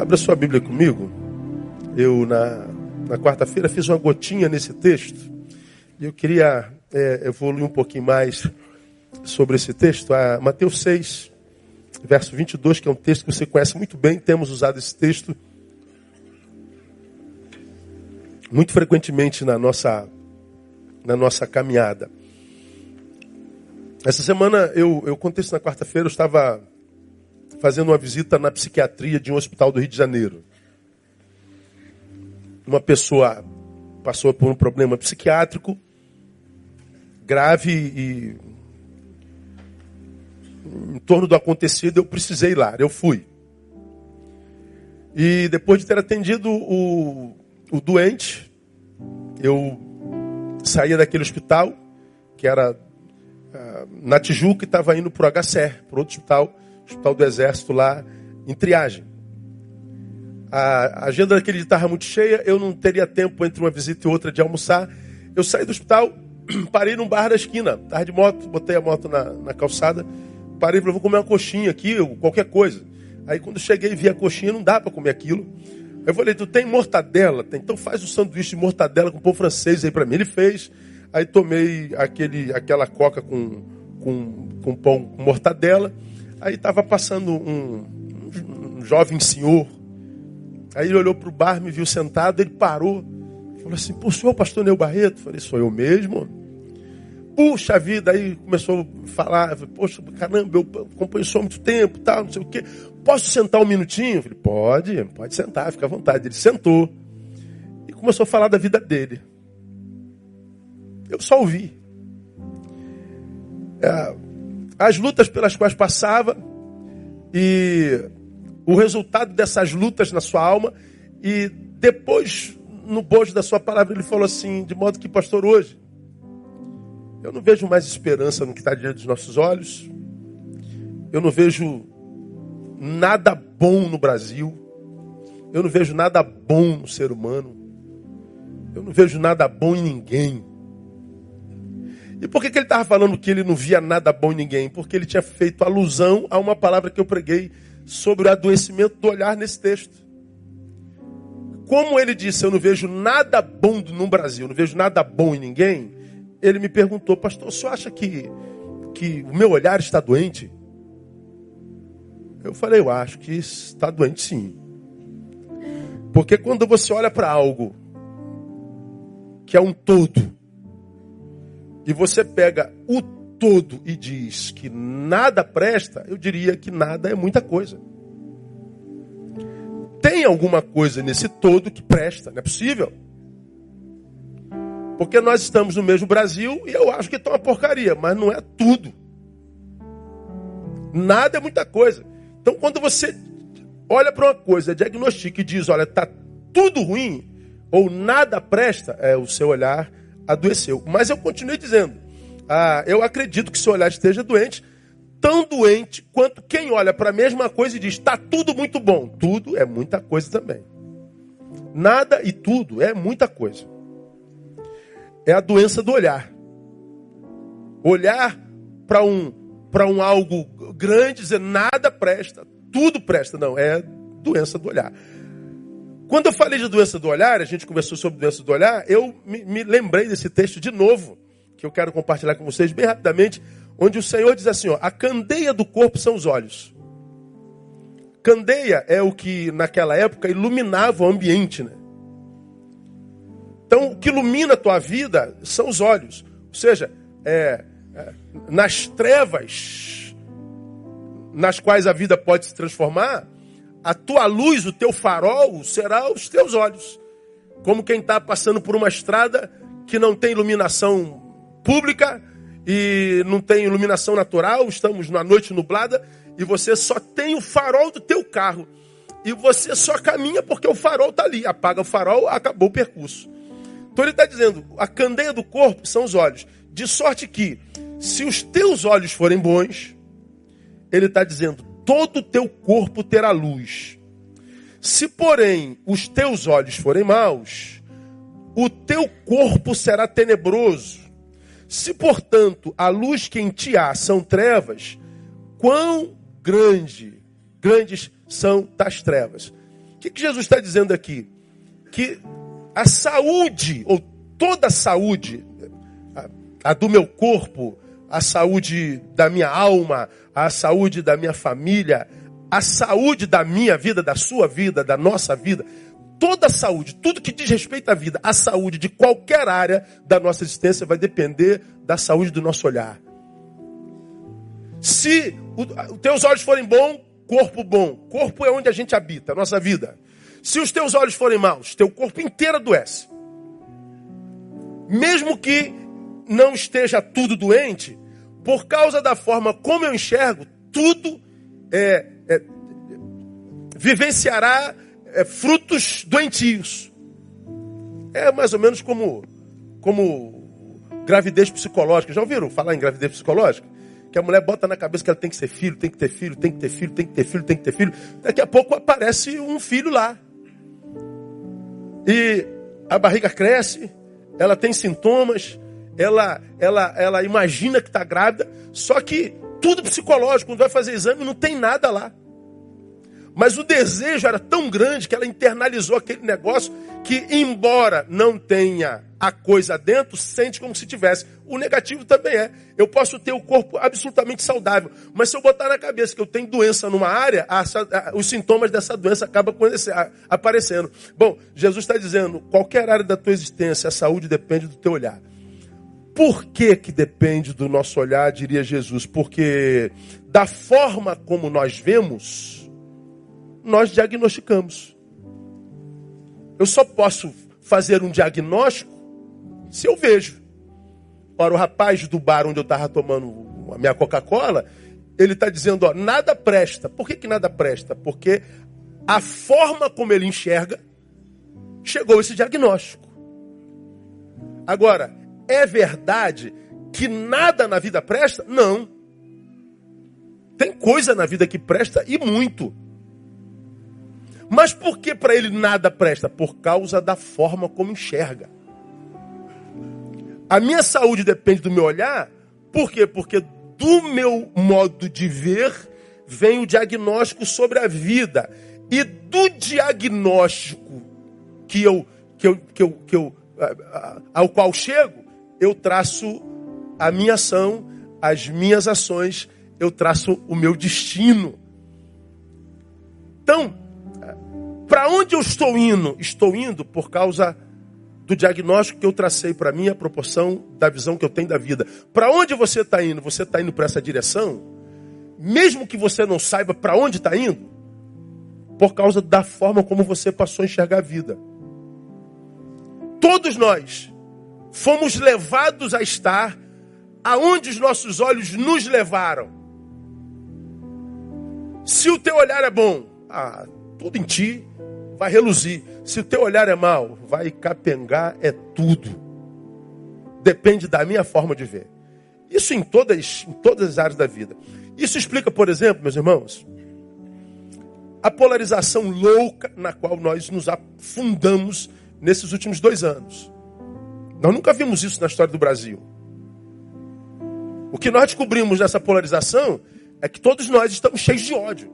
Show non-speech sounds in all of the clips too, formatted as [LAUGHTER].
Abra sua Bíblia comigo. Eu, na, na quarta-feira, fiz uma gotinha nesse texto. E eu queria é, evoluir um pouquinho mais sobre esse texto. A Mateus 6, verso 22, que é um texto que você conhece muito bem. Temos usado esse texto muito frequentemente na nossa, na nossa caminhada. Essa semana, eu, eu contei isso na quarta-feira, eu estava fazendo uma visita na psiquiatria de um hospital do Rio de Janeiro. Uma pessoa passou por um problema psiquiátrico grave e em torno do acontecido eu precisei ir lá, eu fui. E depois de ter atendido o, o doente, eu saía daquele hospital, que era uh, na Tijuca, e estava indo para o HCR, para outro hospital, Hospital do Exército lá, em triagem. A agenda daquele dia estava muito cheia, eu não teria tempo entre uma visita e outra de almoçar. Eu saí do hospital, [CLEARS THROAT] parei num bar da esquina, estava de moto, botei a moto na, na calçada, parei falei, vou comer uma coxinha aqui, qualquer coisa. Aí quando cheguei e vi a coxinha, não dá para comer aquilo. Eu falei, tu tem mortadela? Tem, então faz o sanduíche de mortadela com pão francês aí para mim. Ele fez. Aí tomei aquele, aquela coca com, com, com pão com mortadela. Aí estava passando um, um, jovem senhor. Aí ele olhou para o bar, me viu sentado, ele parou. Falou assim, pô, senhor pastor Neu Barreto? Falei, sou eu mesmo. Puxa vida, aí começou a falar, poxa, caramba, eu acompanho isso há muito tempo, tal, não sei o quê. Posso sentar um minutinho? Falei, pode, pode sentar, fica à vontade. Ele sentou e começou a falar da vida dele. Eu só ouvi. É, as lutas pelas quais passava e o resultado dessas lutas na sua alma e depois no bojo da sua palavra ele falou assim, de modo que pastor hoje eu não vejo mais esperança no que está diante dos nossos olhos. Eu não vejo nada bom no Brasil. Eu não vejo nada bom no ser humano. Eu não vejo nada bom em ninguém. E por que, que ele estava falando que ele não via nada bom em ninguém? Porque ele tinha feito alusão a uma palavra que eu preguei sobre o adoecimento do olhar nesse texto. Como ele disse, eu não vejo nada bom no Brasil, não vejo nada bom em ninguém, ele me perguntou, pastor, o senhor acha que, que o meu olhar está doente? Eu falei, eu acho que está doente sim. Porque quando você olha para algo que é um todo, e você pega o todo e diz que nada presta, eu diria que nada é muita coisa. Tem alguma coisa nesse todo que presta, não é possível. Porque nós estamos no mesmo Brasil e eu acho que está uma porcaria, mas não é tudo. Nada é muita coisa. Então quando você olha para uma coisa, diagnostica e diz, olha, está tudo ruim, ou nada presta, é o seu olhar adoeceu. Mas eu continuei dizendo, ah, eu acredito que seu olhar esteja doente, tão doente quanto quem olha para a mesma coisa e diz, está tudo muito bom. Tudo é muita coisa também. Nada e tudo é muita coisa. É a doença do olhar. Olhar para um, para um algo grande, dizer nada presta, tudo presta. Não, é doença do olhar. Quando eu falei de doença do olhar, a gente conversou sobre doença do olhar, eu me, me, lembrei desse texto de novo, que eu quero compartilhar com vocês bem rapidamente, onde o Senhor diz assim: ó, a candeia do corpo são os olhos. Candeia é o que naquela época iluminava o ambiente, né? Então, o que ilumina a tua vida são os olhos. Ou seja, é, é, nas trevas nas quais a vida pode se transformar, a tua luz, o teu farol, será os teus olhos. Como quem está passando por uma estrada que não tem iluminação pública e não tem iluminação natural, estamos na noite nublada e você só tem o farol do teu carro. E você só caminha porque o farol está ali. Apaga o farol, acabou o percurso. Então ele está dizendo: a candeia do corpo são os olhos. De sorte que, se os teus olhos forem bons, ele está dizendo: todo o teu corpo terá luz. Se, porém, os teus olhos forem maus, o teu corpo será tenebroso. Se, portanto, a luz que em ti há são trevas, quão grande, grandes são das trevas. que, que Jesus está dizendo aqui? Que a saúde, ou toda a saúde, a, a do meu corpo, a saúde da minha alma, a saúde da minha família, a saúde da minha vida, da sua vida, da nossa vida, toda a saúde, tudo que diz respeito à vida, a saúde de qualquer área da nossa existência vai depender da saúde do nosso olhar. Se os teus olhos forem bons, corpo bom. Corpo é onde a gente habita, a nossa vida. Se os teus olhos forem maus, teu corpo inteiro adoece. Mesmo que não esteja tudo doente, por causa da forma como eu enxergo, tudo é, é, vivenciará é, frutos doentios. É mais ou menos como, como gravidez psicológica. Já ouviram falar em gravidez psicológica? Que a mulher bota na cabeça que ela tem que ser filho, tem que ter filho, tem que ter filho, tem que ter filho, tem que ter filho. Daqui a pouco aparece um filho lá. E a barriga cresce, ela tem sintomas, ela, ela, ela imagina que está grávida, só que tudo psicológico, quando vai fazer exame, não tem nada lá. Mas o desejo era tão grande que ela internalizou aquele negócio que, embora não tenha a coisa dentro, sente como se tivesse. O negativo também é. Eu posso ter o corpo absolutamente saudável, mas se eu botar na cabeça que eu tenho doença numa área, a, a, os sintomas dessa doença acabam aparecendo. Bom, Jesus está dizendo: qualquer área da tua existência, a saúde depende do teu olhar. Por que, que depende do nosso olhar, diria Jesus? Porque da forma como nós vemos, nós diagnosticamos. Eu só posso fazer um diagnóstico se eu vejo. Ora, o rapaz do bar onde eu estava tomando a minha Coca-Cola, ele está dizendo, ó, nada presta. Por que, que nada presta? Porque a forma como ele enxerga chegou esse diagnóstico. Agora, é verdade que nada na vida presta? Não. Tem coisa na vida que presta e muito. Mas por que para ele nada presta? Por causa da forma como enxerga. A minha saúde depende do meu olhar. Por quê? Porque do meu modo de ver vem o diagnóstico sobre a vida. E do diagnóstico que eu, que eu, que eu, que eu, ao qual chego, eu traço a minha ação, as minhas ações, eu traço o meu destino. Então, para onde eu estou indo? Estou indo por causa do diagnóstico que eu tracei para mim, a proporção da visão que eu tenho da vida. Para onde você está indo? Você está indo para essa direção? Mesmo que você não saiba para onde está indo, por causa da forma como você passou a enxergar a vida. Todos nós fomos levados a estar aonde os nossos olhos nos levaram. Se o teu olhar é bom, ah, tudo em ti vai reluzir. Se o teu olhar é mau, vai capengar é tudo. Depende da minha forma de ver. Isso em todas, em todas as áreas da vida. Isso explica, por exemplo, meus irmãos, a polarização louca na qual nós nos afundamos nesses últimos dois anos. Nós nunca vimos isso na história do Brasil. O que nós descobrimos nessa polarização é que todos nós estamos cheios de ódio.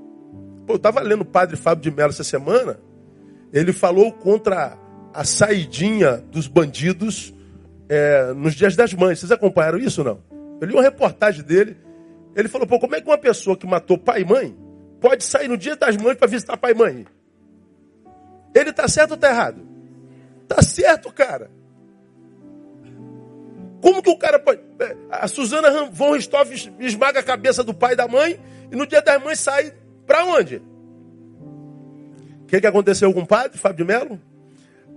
Pô, eu estava lendo o padre Fábio de Mello essa semana ele falou contra a saidinha dos bandidos é, nos dias das mães. Vocês acompanharam isso ou não? Eu li uma reportagem dele. Ele falou, pô, como é que uma pessoa que matou pai e mãe pode sair no dia das mães para visitar pai e mãe? Ele tá certo ou tá errado? Tá certo, cara. Como que o cara pode. É, a Suzana von Ristoff esmaga a cabeça do pai e da mãe e no dia das mães sai para onde? O que, que aconteceu com o padre, Fábio de Mello?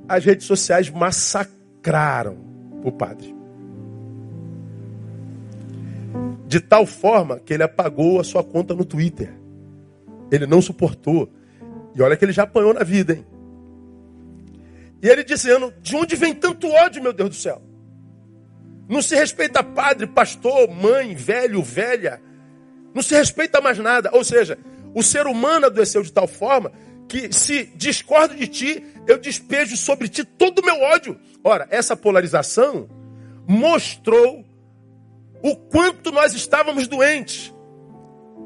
As redes sociais massacraram o padre. De tal forma que ele apagou a sua conta no Twitter. Ele não suportou. E olha que ele já apanhou na vida, hein? E ele dizendo: de onde vem tanto ódio, meu Deus do céu? Não se respeita padre, pastor, mãe, velho, velha. Não se respeita mais nada. Ou seja, o ser humano adoeceu de tal forma que se discordo de ti, eu despejo sobre ti todo o meu ódio. Ora, essa polarização mostrou o quanto nós estávamos doentes.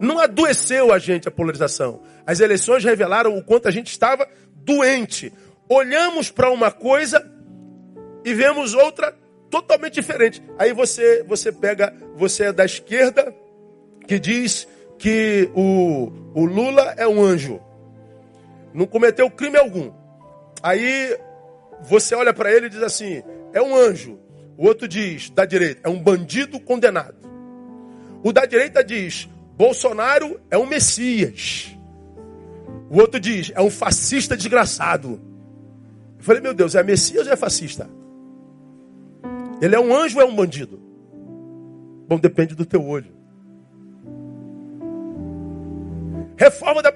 Não adoeceu a gente a polarização. As eleições revelaram o quanto a gente estava doente. Olhamos para uma coisa e vemos outra totalmente diferente. Aí você, você pega, você é da esquerda, que diz que o, o Lula é um anjo. Não cometeu crime algum. Aí você olha para ele e diz assim: é um anjo. O outro diz, da direita, é um bandido condenado. O da direita diz, Bolsonaro é um Messias. O outro diz, é um fascista desgraçado. Eu falei, meu Deus, é Messias ou é fascista? Ele é um anjo ou é um bandido? Bom, depende do teu olho. Reforma da,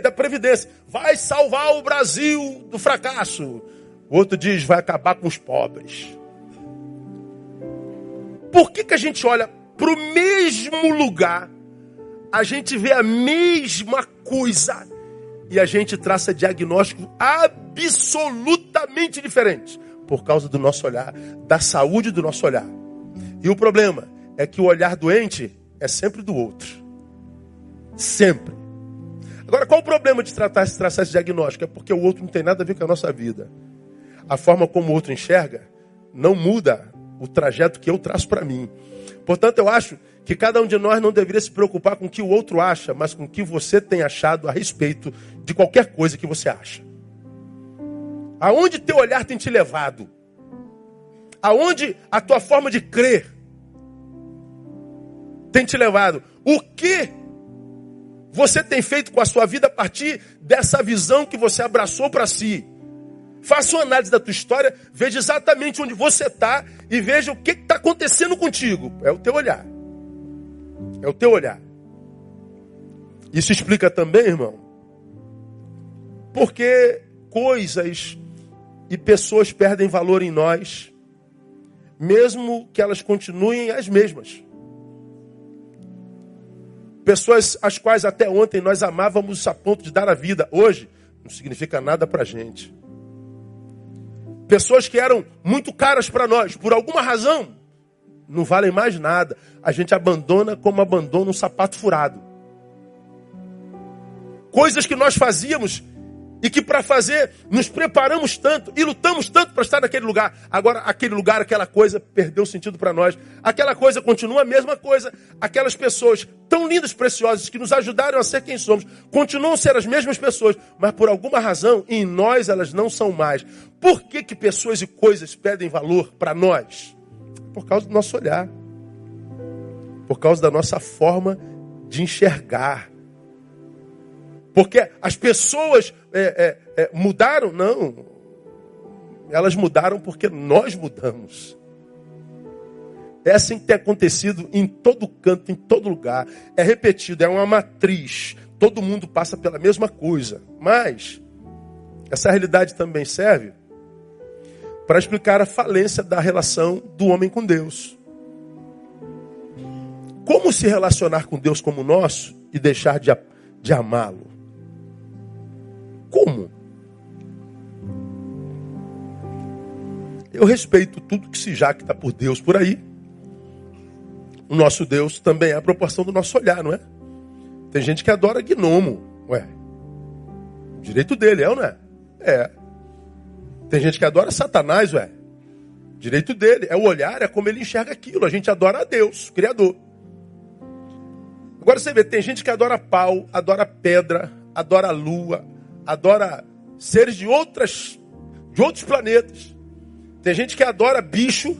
da Previdência. Vai salvar o Brasil do fracasso. O outro diz, vai acabar com os pobres. Por que, que a gente olha para o mesmo lugar, a gente vê a mesma coisa e a gente traça diagnóstico absolutamente diferente? Por causa do nosso olhar, da saúde do nosso olhar. E o problema é que o olhar doente é sempre do outro. Sempre. Agora, qual o problema de tratar, traçar esse diagnóstico? É porque o outro não tem nada a ver com a nossa vida. A forma como o outro enxerga não muda o trajeto que eu traço para mim. Portanto, eu acho que cada um de nós não deveria se preocupar com o que o outro acha, mas com o que você tem achado a respeito de qualquer coisa que você acha. Aonde teu olhar tem te levado? Aonde a tua forma de crer tem te levado? O que você tem feito com a sua vida a partir dessa visão que você abraçou para si? Faça uma análise da tua história, veja exatamente onde você está e veja o que está acontecendo contigo. É o teu olhar. É o teu olhar. Isso explica também, irmão, porque coisas e pessoas perdem valor em nós, mesmo que elas continuem as mesmas. Pessoas as quais até ontem nós amávamos a ponto de dar a vida, hoje não significa nada para a gente. Pessoas que eram muito caras para nós, por alguma razão, não valem mais nada. A gente abandona como abandona um sapato furado. Coisas que nós fazíamos e que para fazer nos preparamos tanto e lutamos tanto para estar naquele lugar. Agora, aquele lugar, aquela coisa perdeu sentido para nós. Aquela coisa continua a mesma coisa. Aquelas pessoas tão lindas, preciosas, que nos ajudaram a ser quem somos, continuam a ser as mesmas pessoas, mas por alguma razão em nós elas não são mais. Por que, que pessoas e coisas pedem valor para nós? Por causa do nosso olhar, por causa da nossa forma de enxergar. Porque as pessoas é, é, é, mudaram? Não. Elas mudaram porque nós mudamos. É assim que tem acontecido em todo canto, em todo lugar. É repetido, é uma matriz. Todo mundo passa pela mesma coisa. Mas essa realidade também serve para explicar a falência da relação do homem com Deus. Como se relacionar com Deus como nosso e deixar de, de amá-lo? Como? Eu respeito tudo que se jacta por Deus por aí. O nosso Deus também é a proporção do nosso olhar, não é? Tem gente que adora gnomo. Ué, direito dele, é ou não é? É. Tem gente que adora Satanás, ué. Direito dele. É o olhar, é como ele enxerga aquilo. A gente adora a Deus, o Criador. Agora você vê, tem gente que adora pau, adora pedra, adora lua, adora seres de outras de outros planetas. Tem gente que adora bicho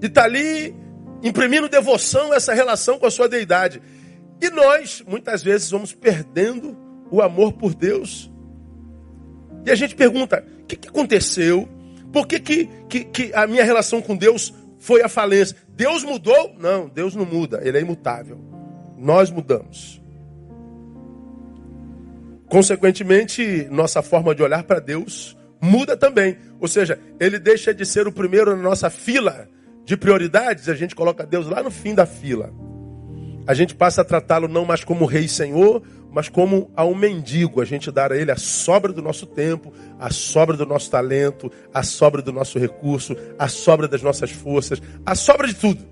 e está ali imprimindo devoção essa relação com a sua deidade. E nós, muitas vezes, vamos perdendo o amor por Deus. E a gente pergunta: o que, que aconteceu? Por que, que, que, que a minha relação com Deus foi a falência? Deus mudou? Não, Deus não muda, Ele é imutável. Nós mudamos. Consequentemente, nossa forma de olhar para Deus muda também. Ou seja, ele deixa de ser o primeiro na nossa fila de prioridades, a gente coloca Deus lá no fim da fila. A gente passa a tratá-lo não mais como rei e senhor, mas como a um mendigo. A gente dá a ele a sobra do nosso tempo, a sobra do nosso talento, a sobra do nosso recurso, a sobra das nossas forças, a sobra de tudo.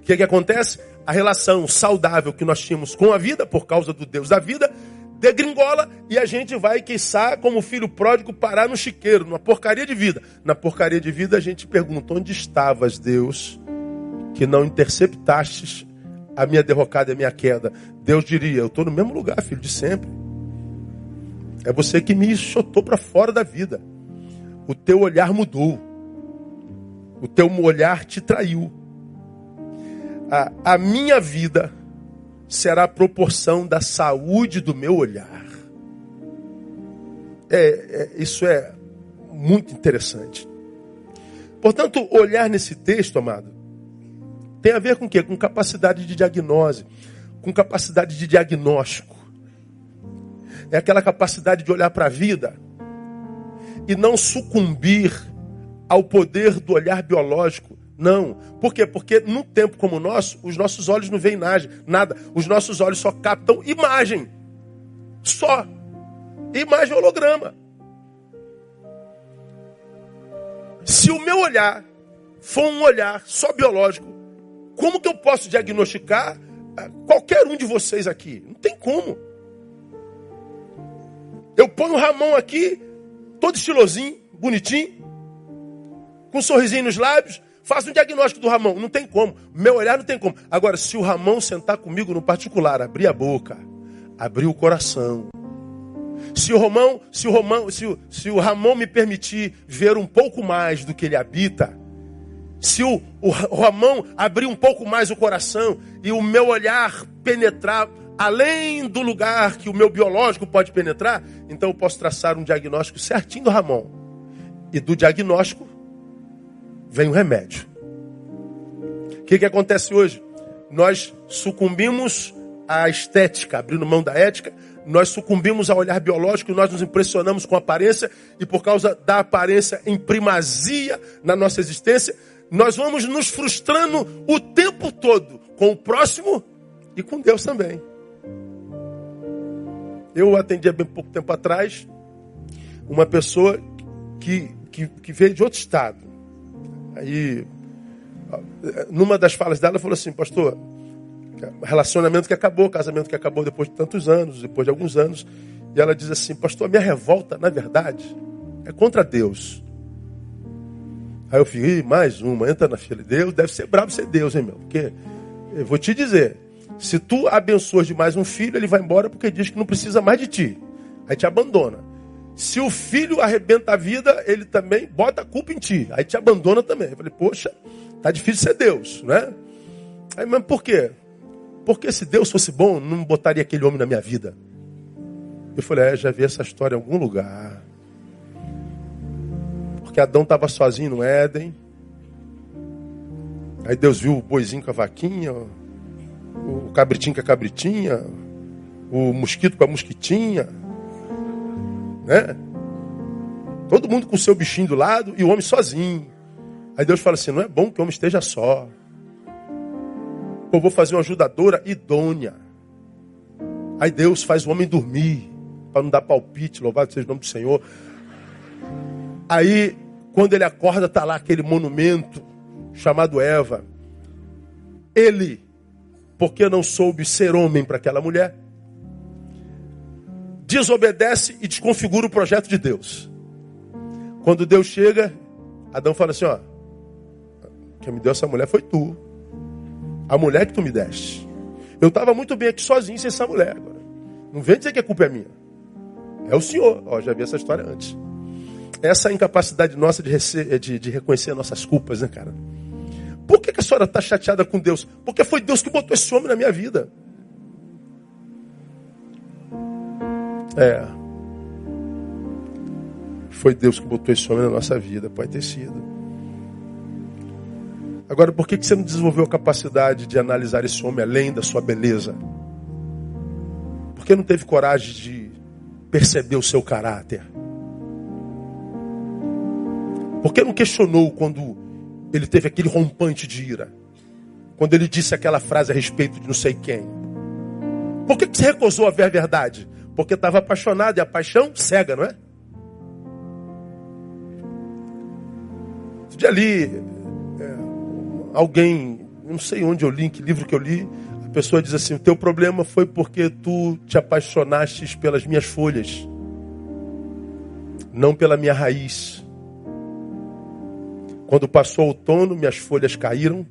O que, é que acontece? A relação saudável que nós tínhamos com a vida, por causa do Deus da vida, degringola e a gente vai, quiçá, como filho pródigo, parar no chiqueiro, numa porcaria de vida. Na porcaria de vida a gente pergunta: onde estavas, Deus, que não interceptastes a minha derrocada e a minha queda? Deus diria: eu estou no mesmo lugar, filho, de sempre. É você que me chutou para fora da vida. O teu olhar mudou. O teu olhar te traiu. A, a minha vida será a proporção da saúde do meu olhar. É, é, isso é muito interessante. Portanto, olhar nesse texto, amado, tem a ver com o quê? Com capacidade de diagnose, com capacidade de diagnóstico. É aquela capacidade de olhar para a vida e não sucumbir ao poder do olhar biológico. Não. Por quê? Porque num tempo como o nosso, os nossos olhos não veem nada. Os nossos olhos só captam imagem. Só. Imagem holograma. Se o meu olhar for um olhar só biológico, como que eu posso diagnosticar ah, qualquer um de vocês aqui? Não tem como. Eu ponho o Ramon aqui, todo estilosinho, bonitinho, com um sorrisinho nos lábios, faço um diagnóstico do Ramon. Não tem como. Meu olhar não tem como. Agora, se o Ramon sentar comigo no particular, abrir a boca, abrir o coração. Se o Romão, se o Romão, se o, se o Ramon me permitir ver um pouco mais do que ele habita, se o, o Ramon abrir um pouco mais o coração e o meu olhar penetrar além do lugar que o meu biológico pode penetrar, então eu posso traçar um diagnóstico certinho do Ramon. E do diagnóstico vem o remédio. O que, que acontece hoje? Nós sucumbimos à estética, abrindo mão da ética, nós sucumbimos ao olhar biológico, nós nos impressionamos com a aparência, e por causa da aparência em primazia na nossa existência, nós vamos nos frustrando o tempo todo com o próximo e com Deus também. Eu atendi há bem pouco tempo atrás uma pessoa que, que, que veio de outro estado. Aí, numa das falas dela, falou assim, pastor, relacionamento que acabou, casamento que acabou depois de tantos anos, depois de alguns anos. E ela diz assim, pastor, a minha revolta, na verdade, é contra Deus. Aí eu fiquei, mais uma, entra na fila de Deus, deve ser bravo ser Deus, hein, meu? Porque, eu vou te dizer, se tu abençoas demais um filho, ele vai embora porque diz que não precisa mais de ti. Aí te abandona. Se o filho arrebenta a vida, ele também bota a culpa em ti. Aí te abandona também. Eu falei, poxa, tá difícil ser Deus, né? Aí, mas por quê? Porque se Deus fosse bom, não botaria aquele homem na minha vida. Eu falei, é, já vi essa história em algum lugar. Porque Adão estava sozinho no Éden. Aí Deus viu o boizinho com a vaquinha, o cabritinho com a cabritinha, o mosquito com a mosquitinha né? Todo mundo com o seu bichinho do lado e o homem sozinho. Aí Deus fala assim: não é bom que o homem esteja só. Eu vou fazer uma ajudadora idônea. Aí Deus faz o homem dormir, para não dar palpite, louvado seja o nome do Senhor. Aí, quando ele acorda, está lá aquele monumento chamado Eva. Ele, porque não soube ser homem para aquela mulher, desobedece e desconfigura o projeto de Deus. Quando Deus chega, Adão fala assim: ó, quem me deu essa mulher foi tu. A mulher que tu me deste. Eu estava muito bem aqui sozinho sem essa mulher. Agora. Não vem dizer que a culpa é minha. É o Senhor. Ó, já vi essa história antes. Essa incapacidade nossa de, de, de reconhecer nossas culpas, né, cara? Por que, que a senhora está chateada com Deus? Porque foi Deus que botou esse homem na minha vida. É. Foi Deus que botou esse homem na nossa vida, pode ter sido. Agora, por que você não desenvolveu a capacidade de analisar esse homem além da sua beleza? Por que não teve coragem de perceber o seu caráter? Por que não questionou quando ele teve aquele rompante de ira? Quando ele disse aquela frase a respeito de não sei quem? Por que você recusou a ver a verdade? Porque estava apaixonado e a paixão cega, não é? De ali, é, alguém, não sei onde eu li, em que livro que eu li, A pessoa diz assim: o teu problema foi porque tu te apaixonaste pelas minhas folhas, não pela minha raiz. Quando passou o outono, minhas folhas caíram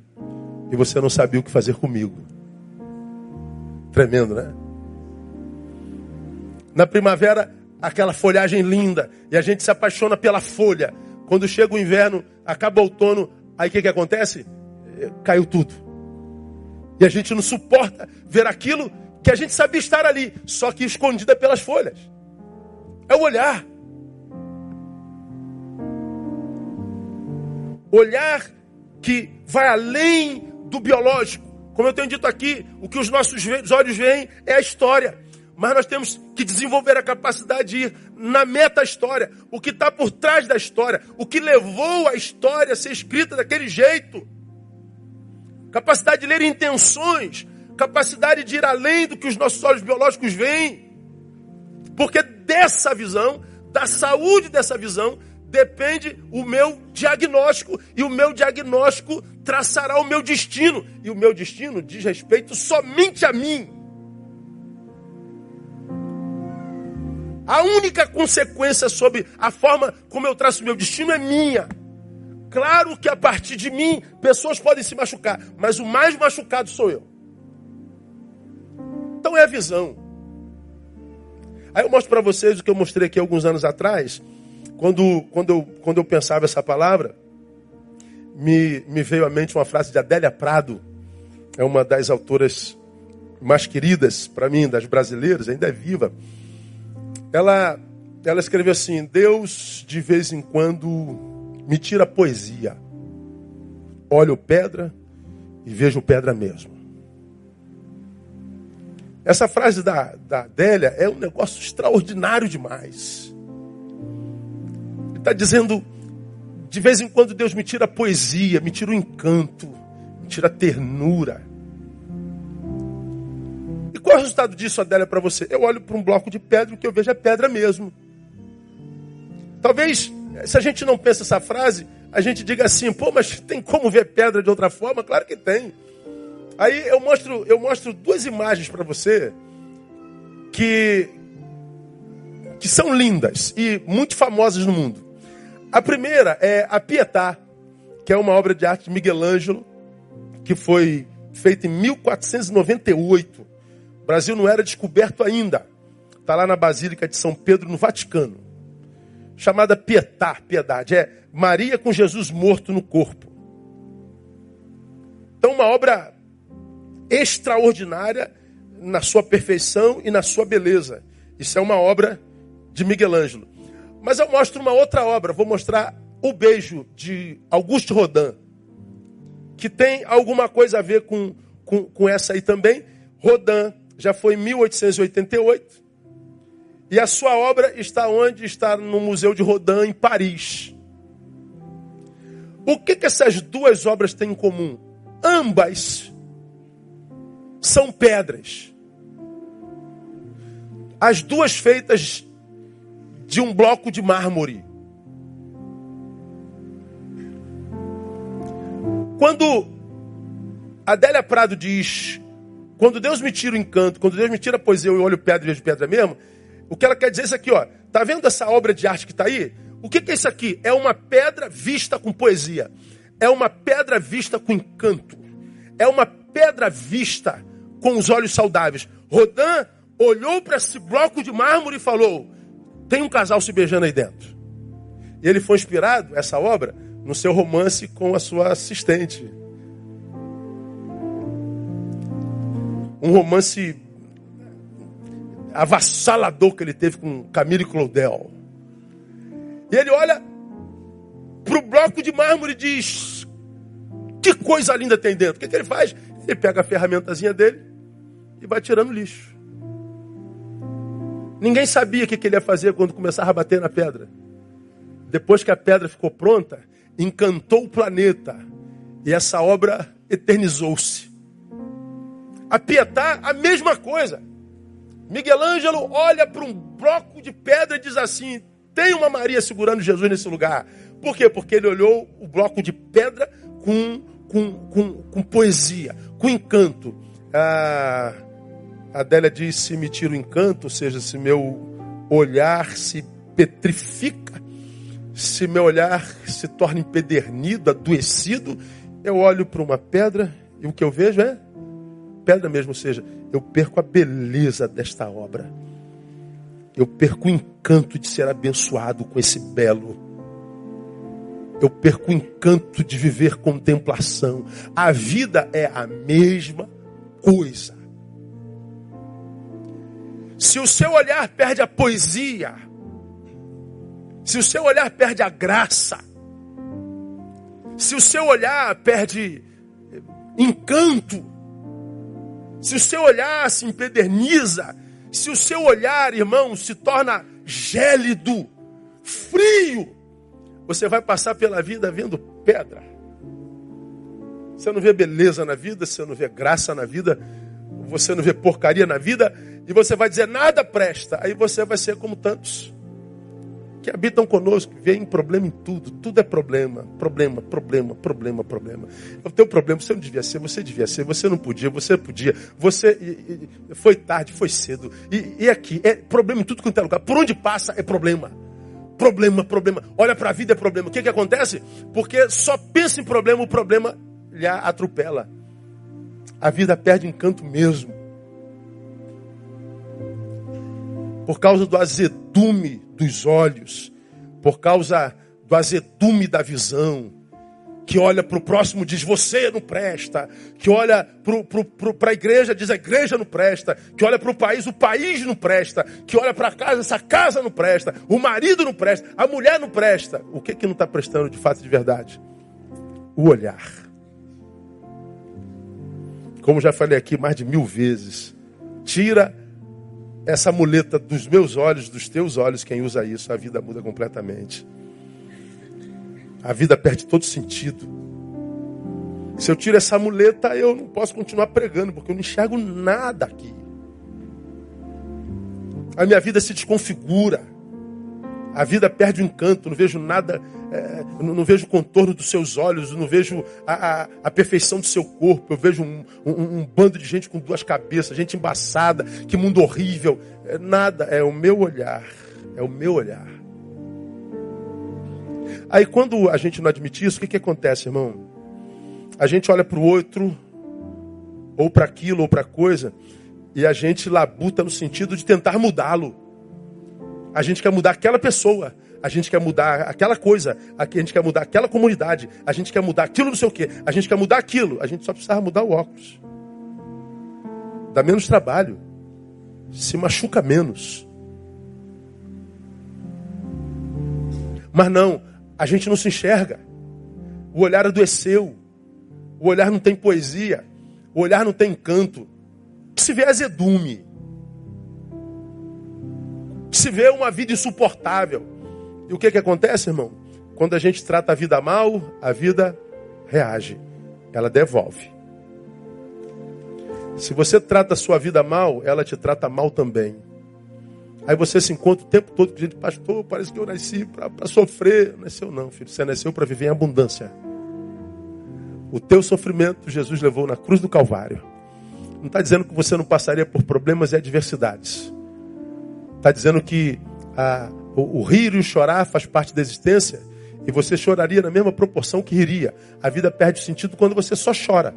e você não sabia o que fazer comigo. Tremendo, né? Na primavera, aquela folhagem linda, e a gente se apaixona pela folha. Quando chega o inverno, acaba o outono, aí o que, que acontece? Caiu tudo. E a gente não suporta ver aquilo que a gente sabia estar ali, só que escondida pelas folhas. É o olhar. Olhar que vai além do biológico. Como eu tenho dito aqui, o que os nossos olhos veem é a história. Mas nós temos que desenvolver a capacidade de ir na meta-história, o que está por trás da história, o que levou a história a ser escrita daquele jeito. Capacidade de ler intenções, capacidade de ir além do que os nossos olhos biológicos veem. Porque dessa visão, da saúde dessa visão, depende o meu diagnóstico. E o meu diagnóstico traçará o meu destino. E o meu destino diz respeito somente a mim. A única consequência sobre a forma como eu traço meu destino é minha. Claro que a partir de mim, pessoas podem se machucar, mas o mais machucado sou eu. Então é a visão. Aí eu mostro para vocês o que eu mostrei aqui alguns anos atrás quando, quando, eu, quando eu pensava essa palavra, me, me veio à mente uma frase de Adélia Prado, é uma das autoras mais queridas para mim, das brasileiras, ainda é viva. Ela, ela escreveu assim: Deus de vez em quando me tira poesia. Olho pedra e vejo pedra mesmo. Essa frase da, da Adélia é um negócio extraordinário demais está dizendo: de vez em quando Deus me tira poesia, me tira o encanto, me tira a ternura. Qual é o resultado disso, Adélia, para você? Eu olho para um bloco de pedra e o que eu vejo é pedra mesmo. Talvez, se a gente não pensa essa frase, a gente diga assim, pô, mas tem como ver pedra de outra forma? Claro que tem. Aí eu mostro, eu mostro duas imagens para você que, que são lindas e muito famosas no mundo. A primeira é a Pietà, que é uma obra de arte de Miguel Ângelo, que foi feita em 1498. Brasil não era descoberto ainda. Está lá na Basílica de São Pedro, no Vaticano. Chamada Pietà, piedade. É Maria com Jesus morto no corpo. Então, uma obra extraordinária na sua perfeição e na sua beleza. Isso é uma obra de Miguel Ângelo. Mas eu mostro uma outra obra, vou mostrar O Beijo, de Auguste Rodin, que tem alguma coisa a ver com, com, com essa aí também. Rodin já foi em 1888, e a sua obra está onde? Está no Museu de Rodin, em Paris. O que, que essas duas obras têm em comum? Ambas são pedras. As duas feitas de um bloco de mármore. Quando Adélia Prado diz, quando Deus me tira o encanto, quando Deus me tira a poesia, eu olho pedra e vejo pedra mesmo, o que ela quer dizer é isso aqui, ó. Tá vendo essa obra de arte que está aí? O que, que é isso aqui? É uma pedra vista com poesia. É uma pedra vista com encanto. É uma pedra vista com os olhos saudáveis. Rodin olhou para esse bloco de mármore e falou: tem um casal se beijando aí dentro. E ele foi inspirado, essa obra, no seu romance com a sua assistente. Um romance avassalador que ele teve com Camille Claudel. E ele olha para o bloco de mármore e diz: Que coisa linda tem dentro. O que, que ele faz? Ele pega a ferramentazinha dele e vai tirando lixo. Ninguém sabia o que ele ia fazer quando começava a bater na pedra. Depois que a pedra ficou pronta, encantou o planeta. E essa obra eternizou-se. A Pietá, a mesma coisa. Miguel Ângelo olha para um bloco de pedra e diz assim: tem uma Maria segurando Jesus nesse lugar. Por quê? Porque ele olhou o bloco de pedra com, com, com, com poesia, com encanto. a Adélia diz: se me tira o encanto, ou seja, se meu olhar se petrifica, se meu olhar se torna empedernido, adoecido, eu olho para uma pedra e o que eu vejo é pedra mesmo, ou seja, eu perco a beleza desta obra. Eu perco o encanto de ser abençoado com esse belo. Eu perco o encanto de viver contemplação. A vida é a mesma coisa. Se o seu olhar perde a poesia, se o seu olhar perde a graça, se o seu olhar perde encanto, se o seu olhar se empederniza, se o seu olhar, irmão, se torna gélido, frio, você vai passar pela vida vendo pedra. Você não vê beleza na vida, você não vê graça na vida, você não vê porcaria na vida, e você vai dizer nada presta. Aí você vai ser como tantos que habitam conosco, veem problema em tudo. Tudo é problema, problema, problema, problema, problema. Eu tenho problema, você não devia ser, você devia ser, você não podia, você podia, você foi tarde, foi cedo. E, e aqui, é problema em tudo quanto é lugar. Por onde passa é problema. Problema, problema. Olha para a vida é problema. O que, que acontece? Porque só pensa em problema, o problema lhe atropela a vida perde encanto mesmo. Por causa do azedume dos olhos, por causa do azedume da visão, que olha para o próximo diz você não presta, que olha para a igreja diz a igreja não presta, que olha para o país o país não presta, que olha para a casa essa casa não presta, o marido não presta, a mulher não presta. O que que não está prestando de fato de verdade? O olhar. Como já falei aqui mais de mil vezes, tira essa muleta dos meus olhos, dos teus olhos, quem usa isso, a vida muda completamente. A vida perde todo sentido. Se eu tiro essa muleta, eu não posso continuar pregando, porque eu não enxergo nada aqui. A minha vida se desconfigura. A vida perde o encanto, não vejo nada, é, não, vejo o contorno dos seus olhos, não vejo a, a, a perfeição do seu corpo. Eu vejo um, um, um, bando de gente com duas cabeças, gente embaçada, que mundo horrível. É, nada, é o meu olhar, é o meu olhar. Aí quando a gente não admite isso, o que, que acontece, irmão? A gente olha para o outro, ou para aquilo, ou para coisa, e a gente labuta no sentido de tentar mudá-lo. A gente quer mudar aquela pessoa. A gente quer mudar aquela coisa. A gente quer mudar aquela comunidade. A gente quer mudar aquilo não sei o quê. A gente quer mudar aquilo. A gente só precisava mudar o óculos. Dá menos trabalho. Se machuca menos. Mas não, a gente não se enxerga. O olhar adoeceu. O olhar não tem poesia. O olhar não tem encanto. Se vê azedume se vê uma vida insuportável. E o que, que acontece, irmão? Quando a gente trata a vida mal, a vida reage, ela devolve. Se você trata a sua vida mal, ela te trata mal também. Aí você se encontra o tempo todo gente, pastor, parece que eu nasci para sofrer. Nasceu não, filho. Você nasceu para viver em abundância. O teu sofrimento Jesus levou na cruz do Calvário. Não está dizendo que você não passaria por problemas e adversidades. Está dizendo que ah, o, o rir e o chorar faz parte da existência e você choraria na mesma proporção que riria. A vida perde sentido quando você só chora.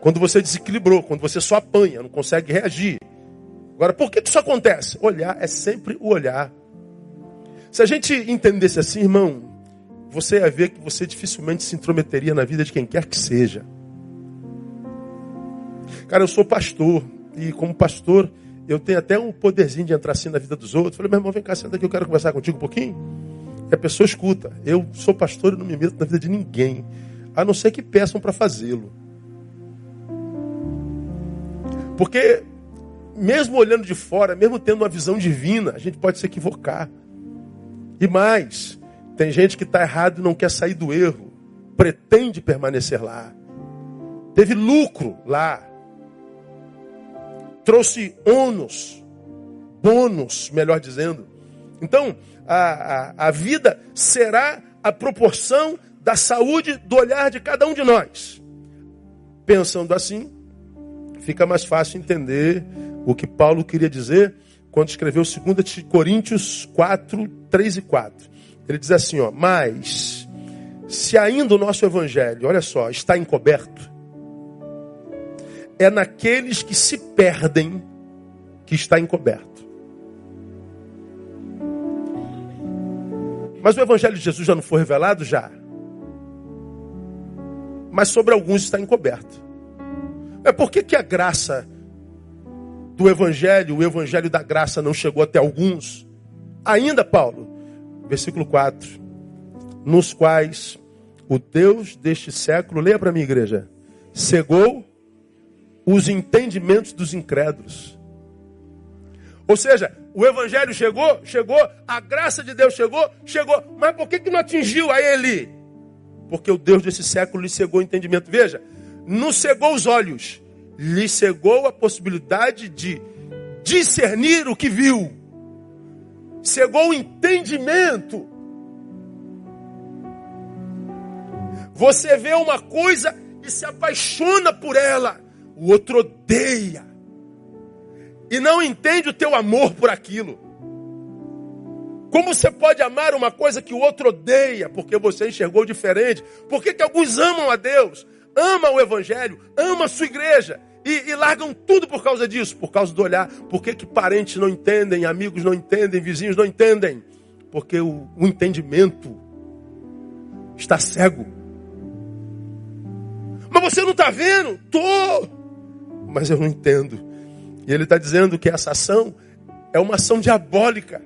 Quando você desequilibrou, quando você só apanha, não consegue reagir. Agora, por que isso acontece? Olhar é sempre o olhar. Se a gente entendesse assim, irmão, você ia ver que você dificilmente se intrometeria na vida de quem quer que seja. Cara, eu sou pastor e como pastor eu tenho até um poderzinho de entrar assim na vida dos outros. Falei, meu irmão, vem cá, senta aqui, eu quero conversar contigo um pouquinho. E a pessoa escuta. Eu sou pastor e não me meto na vida de ninguém, a não ser que peçam para fazê-lo. Porque, mesmo olhando de fora, mesmo tendo uma visão divina, a gente pode se equivocar. E mais, tem gente que está errado e não quer sair do erro, pretende permanecer lá. Teve lucro lá, trouxe ônus, bônus, melhor dizendo. Então, a, a, a vida será a proporção da saúde do olhar de cada um de nós. Pensando assim, fica mais fácil entender o que Paulo queria dizer quando escreveu 2 Coríntios 4, 3 e 4. Ele diz assim, ó, mas se ainda o nosso evangelho, olha só, está encoberto, é naqueles que se perdem que está encoberto. Mas o evangelho de Jesus já não foi revelado? Já. Mas sobre alguns está encoberto. É por que, que a graça do evangelho, o evangelho da graça não chegou até alguns? Ainda, Paulo, versículo 4, nos quais o Deus deste século, leia para mim, igreja, cegou os entendimentos dos incrédulos. Ou seja, o evangelho chegou, chegou, a graça de Deus chegou, chegou, mas por que, que não atingiu a ele? Porque o Deus desse século lhe cegou o entendimento. Veja, não cegou os olhos, lhe cegou a possibilidade de discernir o que viu, cegou o entendimento. Você vê uma coisa e se apaixona por ela o outro odeia. E não entende o teu amor por aquilo. Como você pode amar uma coisa que o outro odeia, porque você enxergou diferente? Por que, que alguns amam a Deus, amam o Evangelho, amam a sua igreja e, e, largam tudo por causa disso? Por causa do olhar. Por que, que parentes não entendem, amigos não entendem, vizinhos não entendem? Porque o, o entendimento está cego. Mas você não está vendo? Tô mas eu não entendo. E ele está dizendo que essa ação é uma ação diabólica.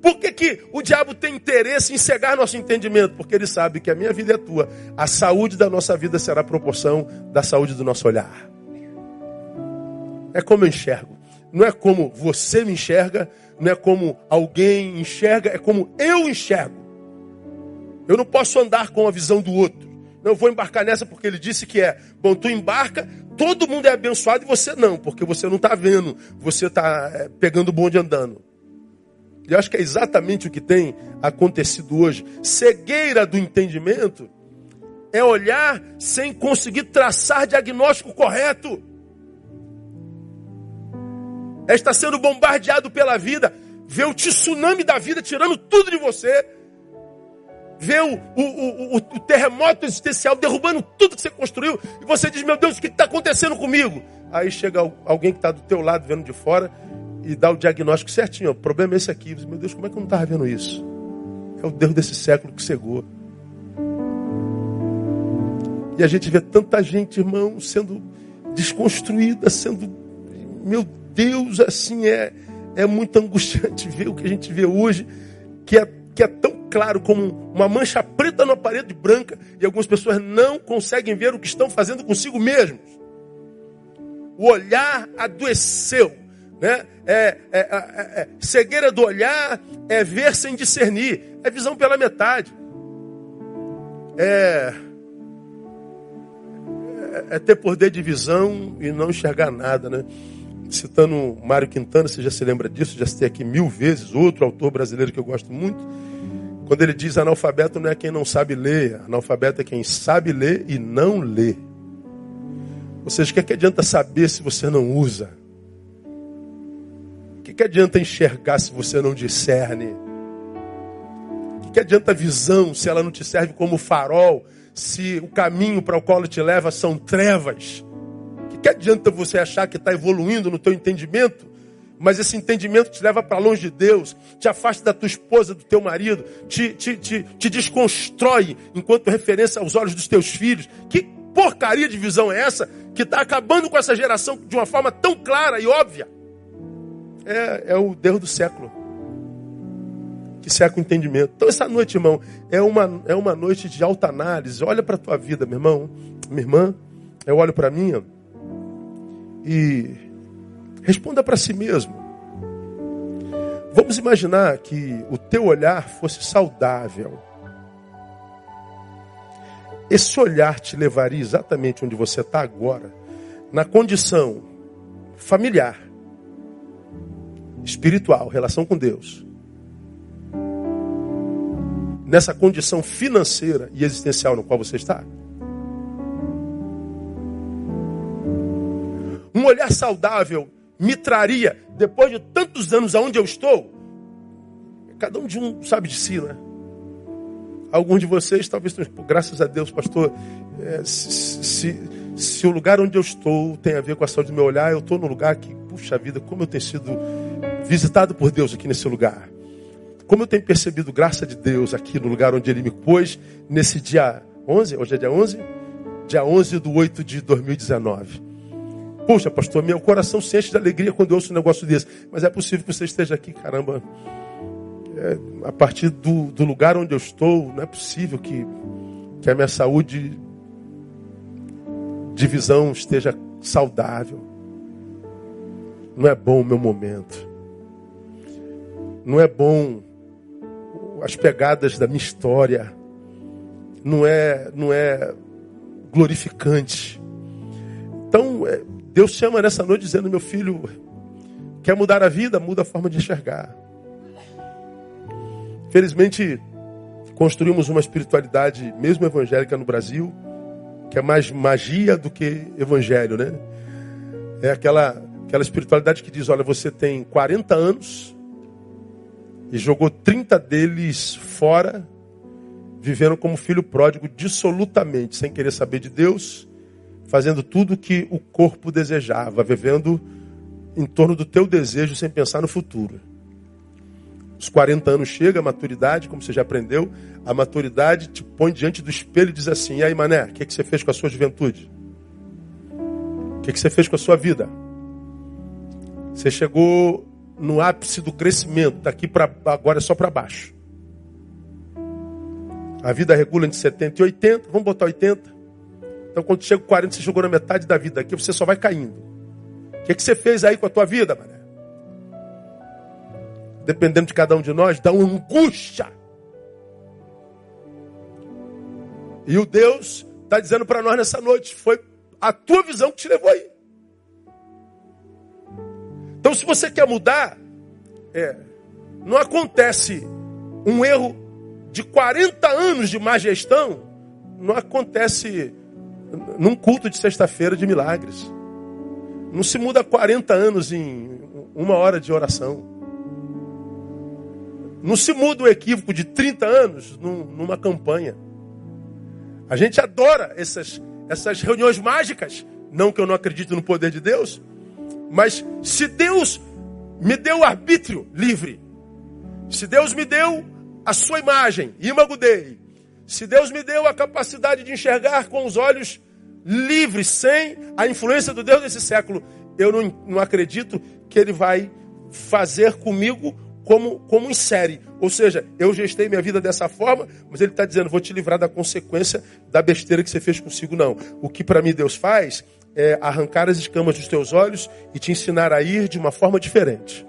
Por que, que o diabo tem interesse em cegar nosso entendimento? Porque ele sabe que a minha vida é tua. A saúde da nossa vida será proporção da saúde do nosso olhar. É como eu enxergo. Não é como você me enxerga, não é como alguém enxerga, é como eu enxergo. Eu não posso andar com a visão do outro. Não vou embarcar nessa porque ele disse que é. Bom, tu embarca, todo mundo é abençoado e você não, porque você não está vendo, você está é, pegando o bonde andando. E eu acho que é exatamente o que tem acontecido hoje. Cegueira do entendimento é olhar sem conseguir traçar diagnóstico correto. É estar sendo bombardeado pela vida, ver o tsunami da vida tirando tudo de você vê o, o, o, o, terremoto existencial derrubando tudo que você construiu, e você diz, meu Deus, o que está acontecendo comigo? Aí chega alguém que está do teu lado, vendo de fora, e dá o diagnóstico certinho. O problema é esse aqui. Meu Deus, como é que eu não estava vendo isso? É o Deus desse século que cegou. E a gente vê tanta gente, irmão, sendo desconstruída, sendo. Meu Deus, assim, é, é muito angustiante [LAUGHS] ver o que a gente vê hoje, que é, que é tão claro como uma mancha preta na parede branca e algumas pessoas não conseguem ver o que estão fazendo consigo mesmos. O olhar adoeceu. Né? É, é, é, é, cegueira do olhar é ver sem discernir, é visão pela metade. É, é, é ter poder de visão e não enxergar nada, né? Citando Mário Quintana, você já se lembra disso, já citei aqui mil vezes, outro autor brasileiro que eu gosto muito quando ele diz analfabeto não é quem não sabe ler, analfabeto é quem sabe ler e não lê. Ou seja, o que, é que adianta saber se você não usa? O que, é que adianta enxergar se você não discerne? O que, é que adianta visão se ela não te serve como farol, se o caminho para o qual te leva são trevas? Que, adianta você achar que está evoluindo no teu entendimento mas esse entendimento te leva para longe de Deus, te afasta da tua esposa, do teu marido, te, te, te, te desconstrói enquanto referência aos olhos dos teus filhos. Que porcaria de visão é essa que está acabando com essa geração de uma forma tão clara e óbvia? É, é o Deus do século que seca o entendimento. Então, essa noite, irmão, é uma, é uma noite de alta análise. Olha para a tua vida, meu irmão, minha irmã. Eu olho para a minha e Responda para si mesmo. Vamos imaginar que o teu olhar fosse saudável. Esse olhar te levaria exatamente onde você está agora, na condição familiar, espiritual, relação com Deus. Nessa condição financeira e existencial no qual você está. Um olhar saudável me traria, depois de tantos anos aonde eu estou, cada um de um sabe de si, né? Alguns de vocês talvez estão, graças a Deus, pastor, é, se, se, se, o lugar onde eu estou tem a ver com a saúde do meu olhar, eu estou no lugar que, puxa vida, como eu tenho sido visitado por Deus aqui nesse lugar. Como eu tenho percebido graça de Deus aqui no lugar onde Ele me pôs, nesse dia 11, hoje é dia 11? Dia 11 do 8 de 2019. Puxa, pastor, meu coração se enche de alegria quando eu ouço um negócio desse. Mas é possível que você esteja aqui, caramba. É, a partir do, do, lugar onde eu estou, não é possível que, que a minha saúde de visão esteja saudável. Não é bom o meu momento. Não é bom as pegadas da minha história. Não é, não é glorificante. Então, é, Deus chama nessa noite dizendo: meu filho, quer mudar a vida? Muda a forma de enxergar. Felizmente, construímos uma espiritualidade, mesmo evangélica no Brasil, que é mais magia do que evangelho, né? É aquela, aquela espiritualidade que diz: olha, você tem 40 anos e jogou 30 deles fora, vivendo como filho pródigo, dissolutamente, sem querer saber de Deus fazendo tudo que o corpo desejava, vivendo em torno do teu desejo sem pensar no futuro. Os 40 anos chega, a maturidade, como você já aprendeu, a maturidade te põe diante do espelho e diz assim: e aí, mané, o que, que você fez com a sua juventude? O que, que você fez com a sua vida? Você chegou no ápice do crescimento, daqui para agora é só para baixo. A vida regula entre 70 e 80, vamos botar 80. Então, quando chega 40, você chegou na metade da vida aqui, você só vai caindo. O que, é que você fez aí com a tua vida, mané? Dependendo de cada um de nós, dá uma angústia. E o Deus está dizendo para nós nessa noite: foi a tua visão que te levou aí. Então, se você quer mudar, é, não acontece um erro de 40 anos de má gestão, não acontece num culto de sexta-feira de milagres. Não se muda 40 anos em uma hora de oração. Não se muda o equívoco de 30 anos numa campanha. A gente adora essas, essas reuniões mágicas. Não que eu não acredite no poder de Deus, mas se Deus me deu arbítrio livre, se Deus me deu a sua imagem, imago Dei, se Deus me deu a capacidade de enxergar com os olhos livres, sem a influência do Deus desse século, eu não, não acredito que Ele vai fazer comigo como, como em série. Ou seja, eu gestei minha vida dessa forma, mas Ele está dizendo: vou te livrar da consequência da besteira que você fez consigo, não. O que para mim Deus faz é arrancar as escamas dos teus olhos e te ensinar a ir de uma forma diferente.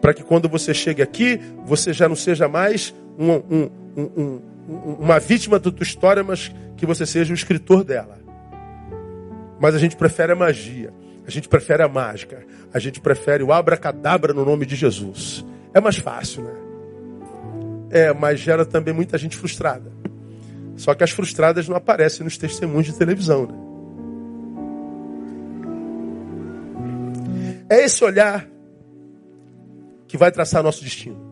Para que quando você chegue aqui, você já não seja mais um, um, um, uma vítima da tua história, mas que você seja o escritor dela. Mas a gente prefere a magia, a gente prefere a mágica, a gente prefere o abracadabra no nome de Jesus. É mais fácil, né? É, mas gera também muita gente frustrada. Só que as frustradas não aparecem nos testemunhos de televisão, né? É esse olhar que vai traçar nosso destino.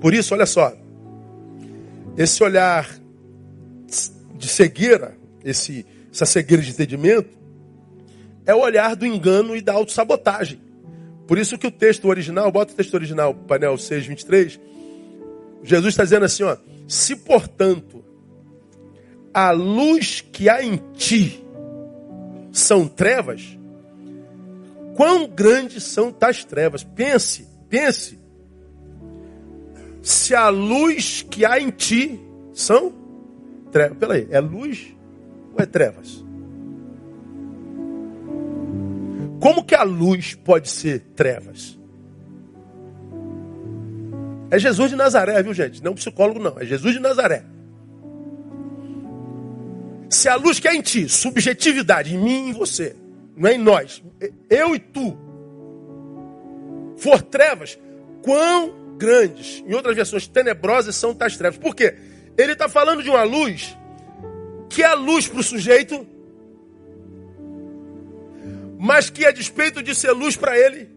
Por isso, olha só, esse olhar de cegueira, esse, essa cegueira de entendimento, é o olhar do engano e da autossabotagem. Por isso que o texto original, bota o texto original, painel 6, 23, Jesus está dizendo assim, ó, se portanto a luz que há em ti são trevas, quão grandes são tais trevas? Pense, pense se a luz que há em ti são trevas. Peraí, é luz ou é trevas? Como que a luz pode ser trevas? É Jesus de Nazaré, viu gente? Não é psicólogo, não. É Jesus de Nazaré. Se a luz que há em ti, subjetividade, em mim e em você, não é em nós, eu e tu, for trevas, quão grandes, em outras versões, tenebrosas são tais trevas. Por quê? Ele está falando de uma luz que é a luz para o sujeito, mas que a despeito de ser luz para ele,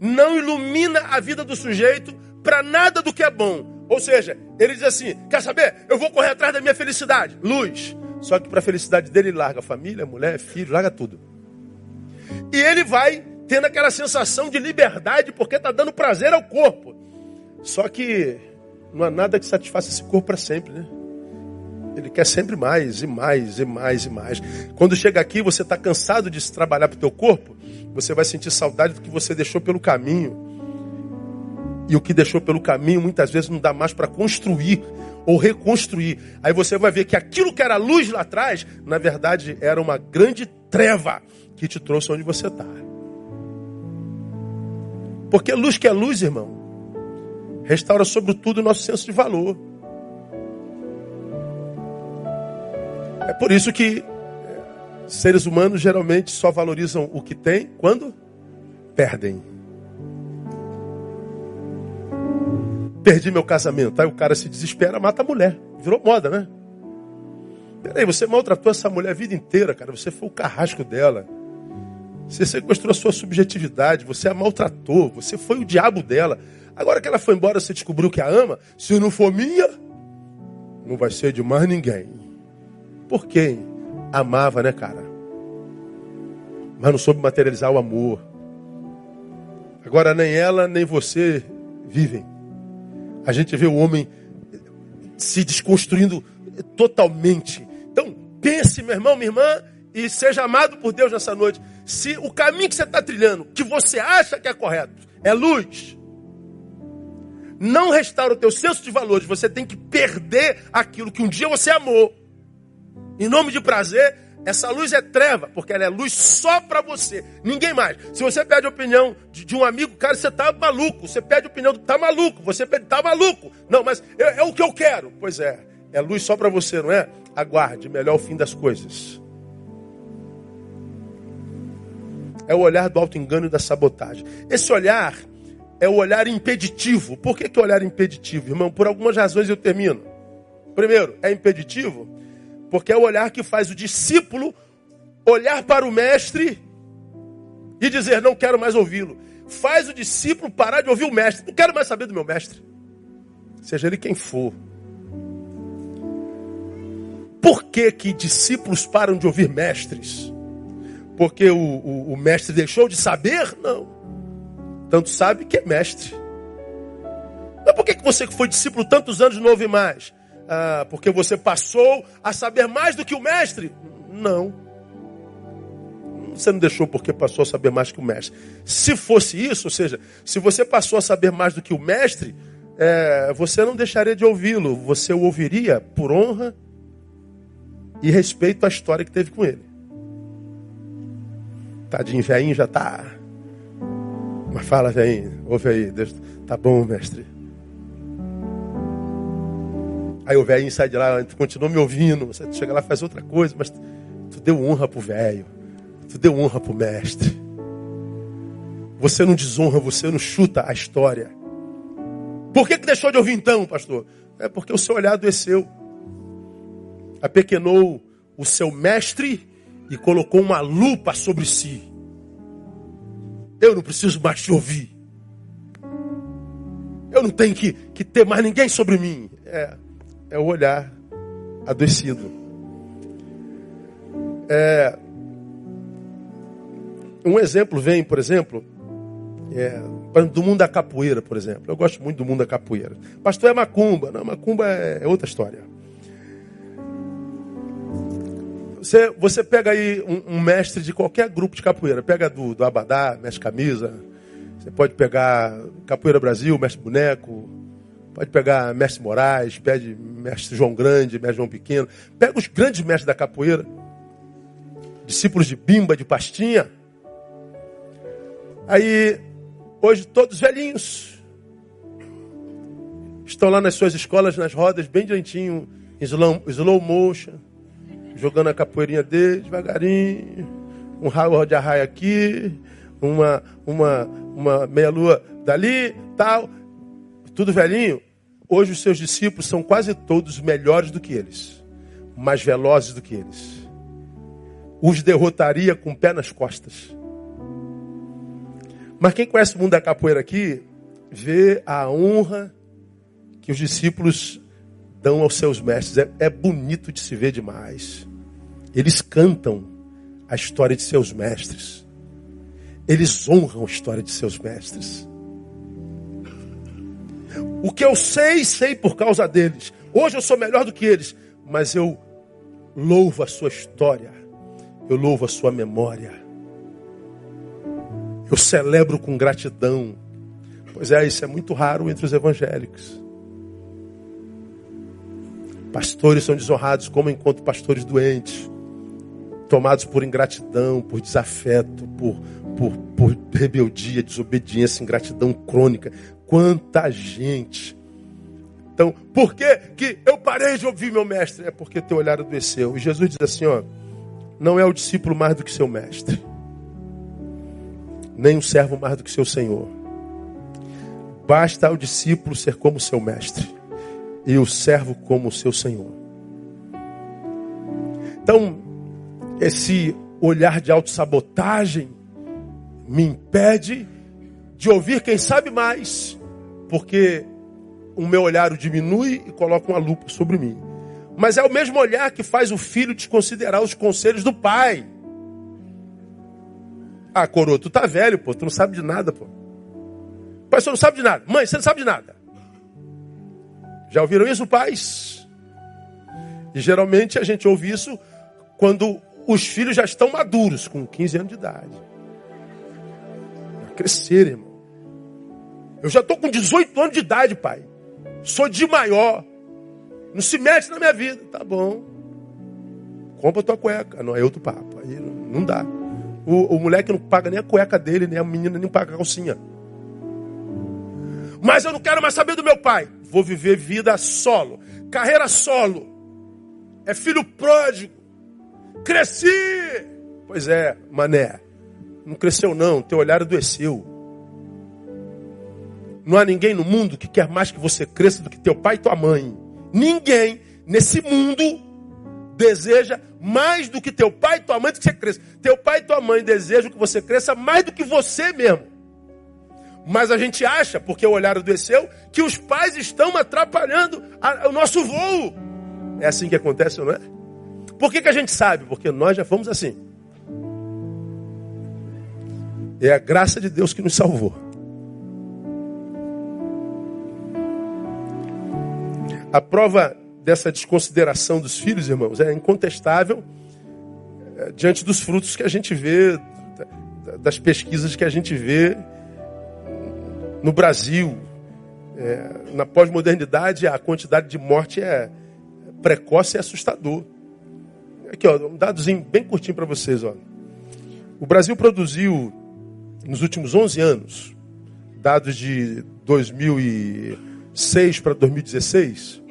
não ilumina a vida do sujeito para nada do que é bom. Ou seja, ele diz assim: quer saber? Eu vou correr atrás da minha felicidade. Luz. Só que para a felicidade dele, ele larga família, mulher, filho, larga tudo. E ele vai tendo aquela sensação de liberdade porque está dando prazer ao corpo. Só que não há nada que satisfaça esse corpo para sempre, né? Ele quer sempre mais e mais e mais e mais. Quando chega aqui, você está cansado de se trabalhar para o teu corpo, você vai sentir saudade do que você deixou pelo caminho. E o que deixou pelo caminho muitas vezes não dá mais para construir ou reconstruir. Aí você vai ver que aquilo que era luz lá atrás, na verdade era uma grande treva que te trouxe onde você está. Porque luz que é luz, irmão, restaura sobretudo o nosso senso de valor. É por isso que é, seres humanos geralmente só valorizam o que têm quando perdem. Perdi meu casamento. Aí o cara se desespera, mata a mulher. Virou moda, né? Peraí, você maltratou essa mulher a vida inteira, cara. Você foi o carrasco dela. Você sequestrou a sua subjetividade. Você a maltratou. Você foi o diabo dela. Agora que ela foi embora, você descobriu que a ama. Se não for minha, não vai ser de mais ninguém. Por quem? Amava, né, cara? Mas não soube materializar o amor. Agora nem ela, nem você vivem. A gente vê o homem se desconstruindo totalmente. Então, pense, meu irmão, minha irmã, e seja amado por Deus nessa noite. Se o caminho que você está trilhando, que você acha que é correto, é luz, não restaura o teu senso de valores, você tem que perder aquilo que um dia você amou. Em nome de prazer, essa luz é treva, porque ela é luz só para você, ninguém mais. Se você pede a opinião de, de, um amigo, cara, você tá maluco. Você pede a opinião do tá maluco, você pede, tá maluco. Não, mas é, é o que eu quero. Pois é, é luz só para você, não é? Aguarde, melhor o fim das coisas. É o olhar do auto-engano e da sabotagem. Esse olhar é o olhar impeditivo. Por que, que é o olhar impeditivo, irmão? Por algumas razões eu termino. Primeiro, é impeditivo porque é o olhar que faz o discípulo olhar para o mestre e dizer: Não quero mais ouvi-lo. Faz o discípulo parar de ouvir o mestre. Não quero mais saber do meu mestre. Seja ele quem for. Por que, que discípulos param de ouvir mestres? Porque o, o, o mestre deixou de saber? Não. Tanto sabe que é mestre. Mas por que, você que foi discípulo tantos anos não ouve mais? ah, porque você passou a saber mais do que o mestre. Não. Você não deixou porque passou a saber mais que o mestre. Se fosse isso, ou seja, se você passou a saber mais do que o mestre, é, você não deixaria de ouvi-lo. Você o ouviria por honra e respeito à história que teve com ele. Tadinho, velhinho já tá. Mas fala, velhinho, ouve aí. Deus, tá bom, mestre. Aí o velho sai de lá, continua me ouvindo, você chega lá faz outra coisa, mas tu deu honra pro velho, tu deu honra pro mestre. Você não desonra, você não chuta a história. Por que, que deixou de ouvir então, pastor? É porque o seu olhar adoeceu. Apequenou o seu mestre e colocou uma lupa sobre si. Eu não preciso mais te ouvir. Eu não tenho que, que ter mais ninguém sobre mim. É, é o olhar adoecido. É, um exemplo vem, por exemplo, é, do mundo da capoeira, por exemplo. Eu gosto muito do mundo da capoeira. Pastor é macumba. Não, macumba é, é outra história. Você, você pega aí um, um, mestre de qualquer grupo de capoeira. Pega do, do Abadá, mestre camisa. Você pode pegar Capoeira Brasil, mestre boneco. Pode pegar mestre Moraes, pede mestre João Grande, mestre João Pequeno. Pega os grandes mestres da capoeira. Discípulos de Bimba, de Pastinha. Aí, hoje todos velhinhos. Estão lá nas suas escolas, nas rodas, bem direitinho, em slow, slow motion, jogando a capoeirinha dele, devagarinho. Um raio de arraia aqui, uma, uma, uma meia-lua dali, tal tudo velhinho, hoje os seus discípulos são quase todos melhores do que eles, mais velozes do que eles. os derrotaria com o pé nas costas. Mas quem conhece o mundo da capoeira aqui, vê a honra que os discípulos dão aos seus mestres. É, é bonito de se ver demais. Eles cantam a história de seus mestres. Eles honram a história de seus mestres. O que eu sei, sei por causa deles. Hoje eu sou melhor do que eles, mas eu louvo a sua história. Eu louvo a sua memória. Eu celebro com gratidão. Pois é, isso é muito raro entre os evangélicos. Pastores são desonrados como enquanto pastores doentes, tomados por ingratidão, por desafeto, por, por, por rebeldia, desobediência, ingratidão crônica. Quanta gente. Então, por que, que eu parei de ouvir meu mestre? É porque teu olhar adoeceu. E Jesus diz assim: ó, não é o discípulo mais do que seu mestre, nem o servo mais do que seu senhor. Basta ao discípulo ser como seu mestre e o servo como seu senhor. Então, esse olhar de autossabotagem me impede de ouvir quem sabe mais, porque o meu olhar o diminui e coloca uma lupa sobre mim. Mas é o mesmo olhar que faz o filho desconsiderar os conselhos do pai. Ah, coroa, tu tá velho, pô, tu não sabe de nada, pô. Pai, você não sabe de nada. Mãe, você não sabe de nada. Já ouviram isso, pais? E geralmente a gente ouve isso quando os filhos já estão maduros, com 15 anos de idade. Vai crescer, irmão. Eu já estou com 18 anos de idade, pai. Sou de maior. Não se mete na minha vida. Tá bom. Compra tua cueca. Não é outro papo. Aí não dá. O, o moleque não paga nem a cueca dele, nem a menina nem paga a calcinha. Mas eu não quero mais saber do meu pai. Vou viver vida solo, carreira solo. É filho pródigo. Cresci. Pois é, mané. Não cresceu não, teu olhar adoeceu. Não há ninguém no mundo que quer mais que você cresça do que teu pai e tua mãe. Ninguém nesse mundo deseja mais do que teu pai e tua mãe que você cresça. Teu pai e tua mãe desejam que você cresça mais do que você mesmo. Mas a gente acha, porque o olhar adoeceu, que os pais estão atrapalhando a, o nosso voo. É assim que acontece, não é? Por que, que a gente sabe? Porque nós já fomos assim. É a graça de Deus que nos salvou. A prova dessa desconsideração dos filhos, irmãos, é incontestável é, diante dos frutos que a gente vê, das pesquisas que a gente vê no Brasil, é, na pós-modernidade, a quantidade de morte é precoce e assustador. Aqui, ó, um dadozinho bem curtinho para vocês. Ó. O Brasil produziu, nos últimos 11 anos, dados de 2006 para 2016,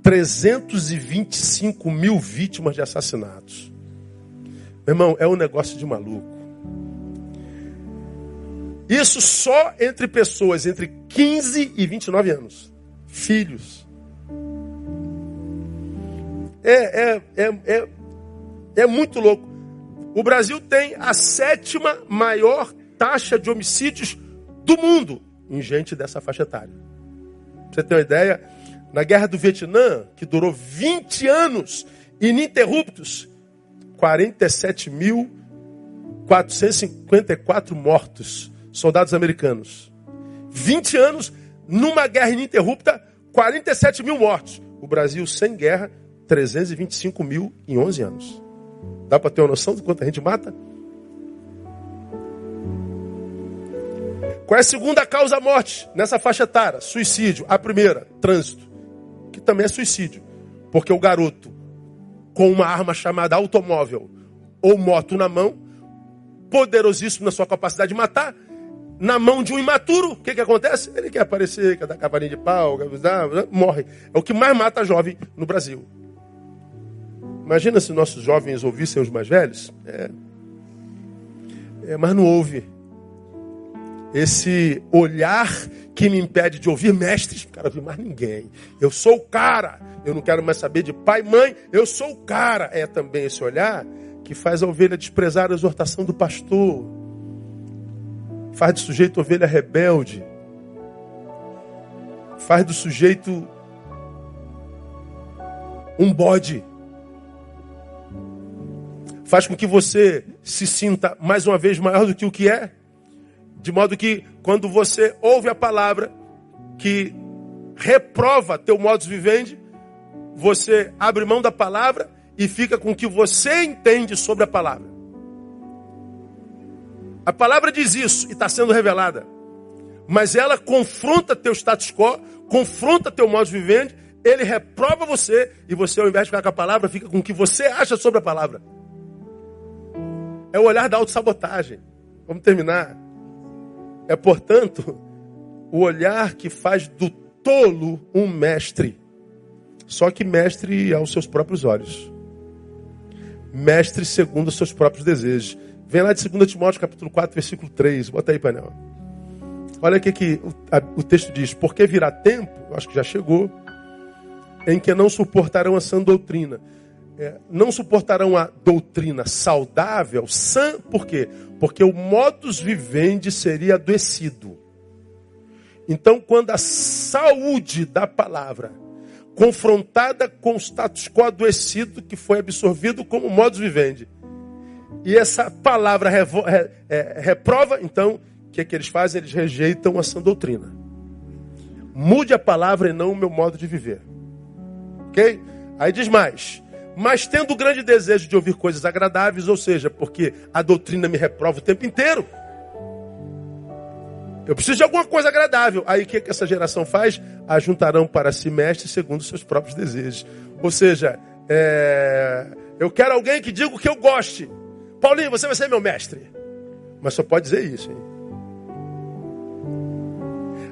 325 mil vítimas de assassinatos. Meu irmão, é um negócio de maluco. Isso só entre pessoas entre 15 e 29 anos. Filhos. É, é, é, é, é muito louco. O Brasil tem a sétima maior taxa de homicídios do mundo em gente dessa faixa etária. Pra você ter uma ideia, na guerra do Vietnã, que durou 20 anos ininterruptos, 47.454 mortos soldados americanos. 20 anos numa guerra ininterrupta, 47 mil mortos. O Brasil sem guerra, 325 mil em 11 anos. Dá para ter uma noção de quanta gente mata? Qual é a segunda causa morte nessa faixa etária? Suicídio. A primeira, trânsito, que também é suicídio. Porque o garoto, com uma arma chamada automóvel ou moto na mão, poderosíssimo na sua capacidade de matar, na mão de um imaturo, o que, que acontece? Ele quer aparecer, quer dar cavalinho de pau, morre. É o que mais mata jovem no Brasil. Imagina se nossos jovens ouvissem os mais velhos. É, é, mas não ouve. Esse olhar que me impede de ouvir mestres, quero ouvir mais ninguém. Eu sou o cara, eu não quero mais saber de pai mãe, eu sou o cara. É também esse olhar que faz a ovelha desprezar a exortação do pastor, faz do sujeito ovelha rebelde, faz do sujeito um bode, faz com que você se sinta mais uma vez maior do que o que é. De modo que quando você ouve a palavra que reprova teu modus vivendi, você abre mão da palavra e fica com o que você entende sobre a palavra. A palavra diz isso e está sendo revelada. Mas ela confronta teu status quo, confronta teu modus vivendi, ele reprova você e você, ao invés de ficar com a palavra, fica com o que você acha sobre a palavra. É o olhar da autossabotagem. Vamos terminar. É, portanto, o olhar que faz do tolo um mestre. Só que mestre aos seus próprios olhos. Mestre segundo os seus próprios desejos. Vem lá de 2 Timóteo capítulo 4, versículo 3. Bota aí, painel. Olha o que, que o, texto diz. Porque virá tempo, acho que já chegou, em que não suportarão a sã doutrina. É, não suportarão a doutrina saudável, sã, por quê? Porque o modus vivendi seria adoecido. Então, quando a saúde da palavra, confrontada com o status quo adoecido que foi absorvido como modus vivendi, e essa palavra re, é, reprova, então, o que, é que eles fazem? Eles rejeitam a sã doutrina. Mude a palavra e não o meu modo de viver. Ok? Aí diz mais mas tendo grande desejo de ouvir coisas agradáveis, ou seja, porque a doutrina me reprova o tempo inteiro. Eu preciso de alguma coisa agradável. Aí o que, que essa geração faz? Ajuntarão para si segundo seus próprios desejos. Ou seja, é... eu quero alguém que diga o que eu goste. Paulinho, você vai ser meu mestre. Mas só pode dizer isso, hein?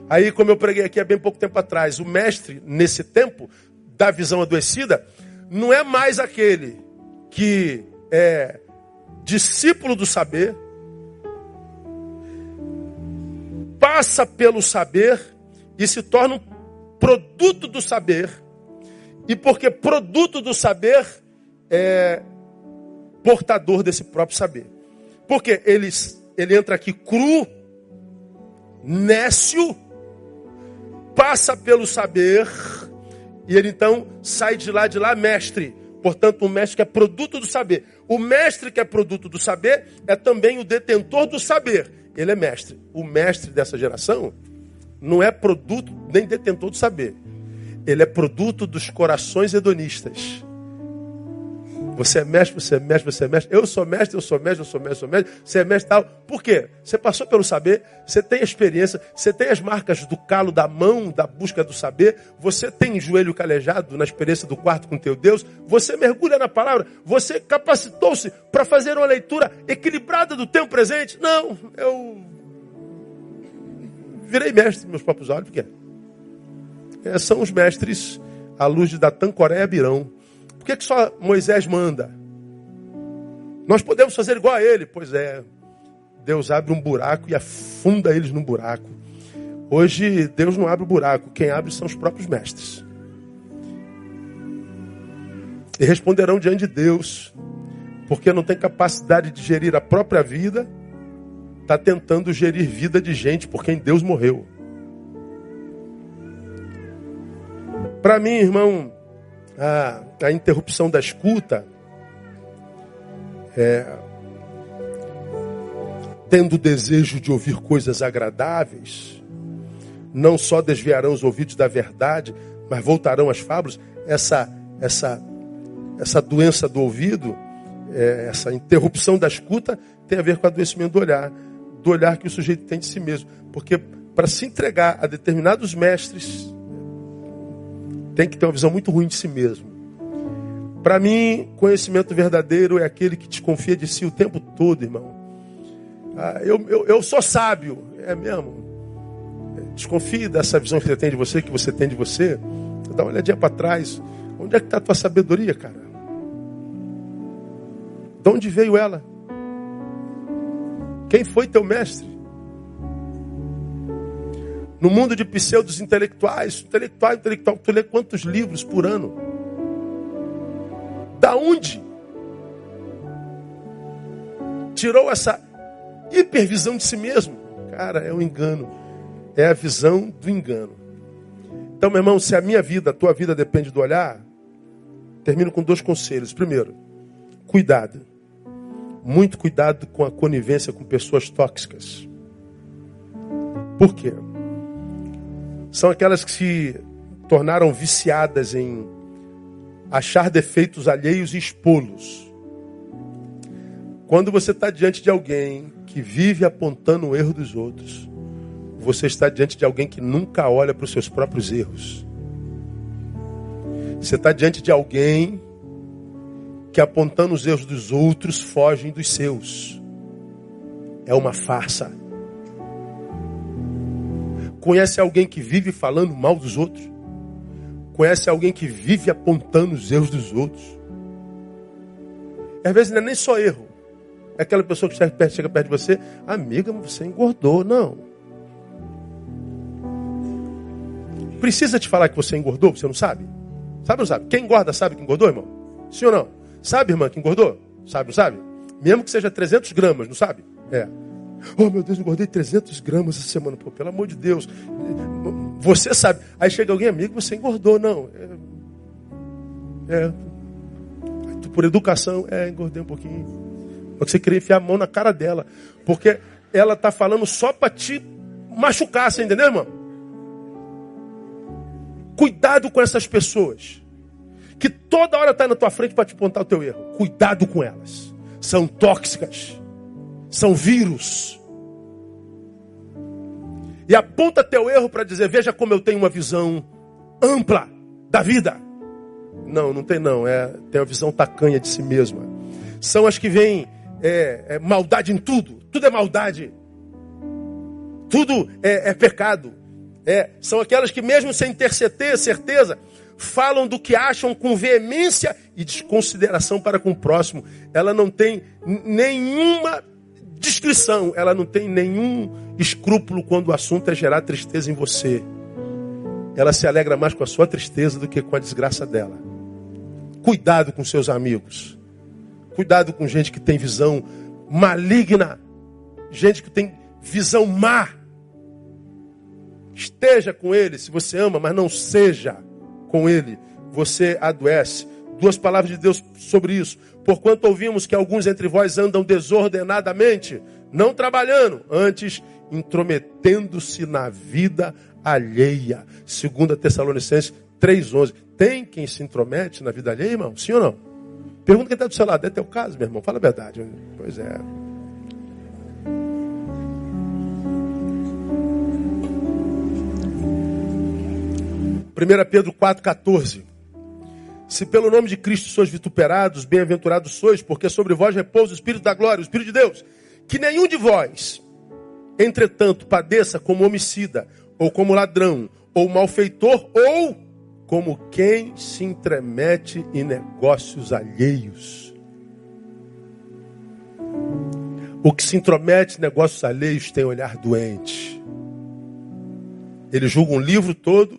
Aí, como eu preguei aqui há bem pouco tempo atrás, o mestre, nesse tempo, da visão adoecida, não é mais aquele que é discípulo do saber, passa pelo saber e se torna um produto do saber. E porque produto do saber é portador desse próprio saber. Porque ele, ele entra aqui cru, nécio, passa pelo saber e ele então sai de lá, de lá, mestre. Portanto, um mestre que é produto do saber. O mestre que é produto do saber é também o detentor do saber. Ele é mestre. O mestre dessa geração não é produto nem detentor do saber. Ele é produto dos corações hedonistas. Você é mestre, você é mestre, você é mestre. Eu sou mestre, eu sou mestre, eu sou mestre, eu sou mestre. Você é mestre tal. Por quê? Você passou pelo saber, você tem a experiência, você tem as marcas do calo da mão, da busca do saber. Você tem joelho calejado na experiência do quarto com teu Deus. Você mergulha na palavra. Você capacitou-se para fazer uma leitura equilibrada do tempo presente. Não, eu virei mestre meus próprios olhos. Por quê? É, são os mestres à luz de Datan, Coreia, Birão por que, que só Moisés manda? Nós podemos fazer igual a ele. Pois é, Deus abre um buraco e afunda eles no buraco. Hoje, Deus não abre o buraco, quem abre são os próprios mestres. E responderão diante de Deus, porque não tem capacidade de gerir a própria vida, está tentando gerir vida de gente por quem Deus morreu. Para mim, irmão, a, a interrupção da escuta, é, tendo o desejo de ouvir coisas agradáveis, não só desviarão os ouvidos da verdade, mas voltarão às fábulas. Essa, essa, essa doença do ouvido, é, essa interrupção da escuta, tem a ver com o adoecimento do olhar, do olhar que o sujeito tem de si mesmo. Porque para se entregar a determinados mestres, tem que ter uma visão muito ruim de si mesmo. Para mim, conhecimento verdadeiro é aquele que desconfia de si o tempo todo, irmão. Ah, eu, eu, eu sou sábio, é mesmo. Desconfie dessa visão que você tem de você, que você tem de você. Dá uma olhadinha para trás. Onde é que está a tua sabedoria, cara? De onde veio ela? Quem foi teu mestre? No mundo de pseudos intelectuais, intelectual, intelectual, tu lê quantos livros por ano? Da onde? Tirou essa hipervisão de si mesmo. Cara, é um engano. É a visão do engano. Então, meu irmão, se a minha vida, a tua vida depende do olhar, termino com dois conselhos. Primeiro, cuidado. Muito cuidado com a conivência com pessoas tóxicas. Por quê? São aquelas que se tornaram viciadas em achar defeitos alheios e expô-los. Quando você está diante de alguém que vive apontando o erro dos outros, você está diante de alguém que nunca olha para os seus próprios erros. Você está diante de alguém que apontando os erros dos outros fogem dos seus. É uma farsa. Conhece alguém que vive falando mal dos outros? Conhece alguém que vive apontando os erros dos outros? E às vezes não é nem só erro. É aquela pessoa que chega perto, chega perto de você, amiga, você engordou. Não. Precisa te falar que você engordou, você não sabe? Sabe ou não sabe? Quem engorda sabe que engordou, irmão? Sim ou não? Sabe, irmã, que engordou? Sabe não sabe? Mesmo que seja 300 gramas, não sabe? É. Oh, meu Deus, engordei 300 gramas essa semana. Pô, pelo amor de Deus. Você sabe. Aí chega alguém, amigo, você engordou. Não. É. é. Por educação, é, engordei um pouquinho. Porque você queria enfiar a mão na cara dela. Porque ela tá falando só para te machucar, você entendeu, irmão? Cuidado com essas pessoas. Que toda hora tá na tua frente para te apontar o teu erro. Cuidado com elas. São tóxicas são vírus. E aponta teu erro para dizer: veja como eu tenho uma visão ampla da vida. Não, não tem não. É, tem uma visão tacanha de si mesma. São as que veem é, é, maldade em tudo. Tudo é maldade. Tudo é, é pecado. É, são aquelas que, mesmo sem ter certeza, falam do que acham com veemência e desconsideração para com o próximo. Ela não tem nenhuma descrição, ela não tem nenhum escrúpulo quando o assunto é gerar tristeza em você. Ela se alegra mais com a sua tristeza do que com a desgraça dela. Cuidado com seus amigos. Cuidado com gente que tem visão maligna. Gente que tem visão má. Esteja com ele se você ama, mas não seja com ele. Você adoece. Duas palavras de Deus sobre isso. Porquanto ouvimos que alguns entre vós andam desordenadamente, não trabalhando, antes intrometendo-se na vida alheia. Segunda Tessalonicenses 3:11. Tem quem se intromete na vida alheia, irmão? Sim ou não? Pergunta quem está do seu lado. É teu caso, meu irmão? Fala a verdade. Pois é. Primeira Pedro 4,14. Se pelo nome de Cristo sois vituperados, bem-aventurados sois, porque sobre vós repousa o Espírito da glória, o Espírito de Deus. Que nenhum de vós, entretanto, padeça como homicida, ou como ladrão, ou malfeitor, ou como quem se intromete em negócios alheios. O que se intromete em negócios alheios tem olhar doente. Ele julga um livro todo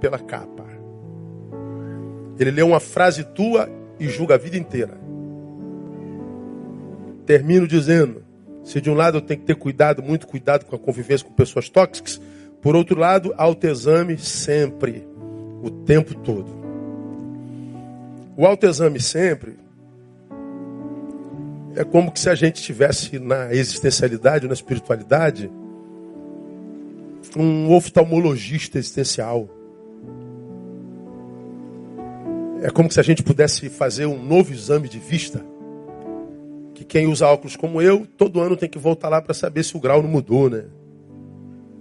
pela capa. Ele lê uma frase tua e julga a vida inteira. Termino dizendo: se de um lado eu tenho que ter cuidado, muito cuidado com a convivência com pessoas tóxicas, por outro lado, autoexame sempre, o tempo todo. O autoexame sempre é como se a gente tivesse na existencialidade, na espiritualidade, um oftalmologista existencial. É como se a gente pudesse fazer um novo exame de vista. Que quem usa óculos como eu, todo ano tem que voltar lá para saber se o grau não mudou, né?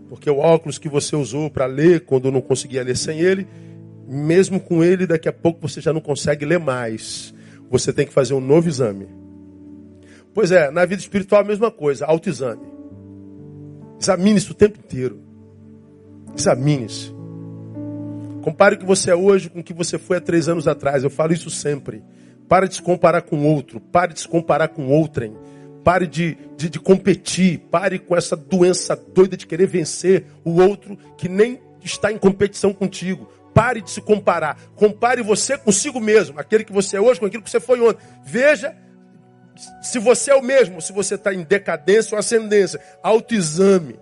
Porque o óculos que você usou para ler quando não conseguia ler sem ele, mesmo com ele, daqui a pouco você já não consegue ler mais. Você tem que fazer um novo exame. Pois é, na vida espiritual a mesma coisa, autoexame. Examine-se o tempo inteiro. Examine-se. Compare o que você é hoje com o que você foi há três anos atrás. Eu falo isso sempre. Para de se comparar com outro. Pare de se comparar com outrem. Pare de, de, de competir. Pare com essa doença doida de querer vencer o outro que nem está em competição contigo. Pare de se comparar. Compare você consigo mesmo, aquele que você é hoje com aquilo que você foi ontem. Veja se você é o mesmo, se você está em decadência ou ascendência. Autoexame.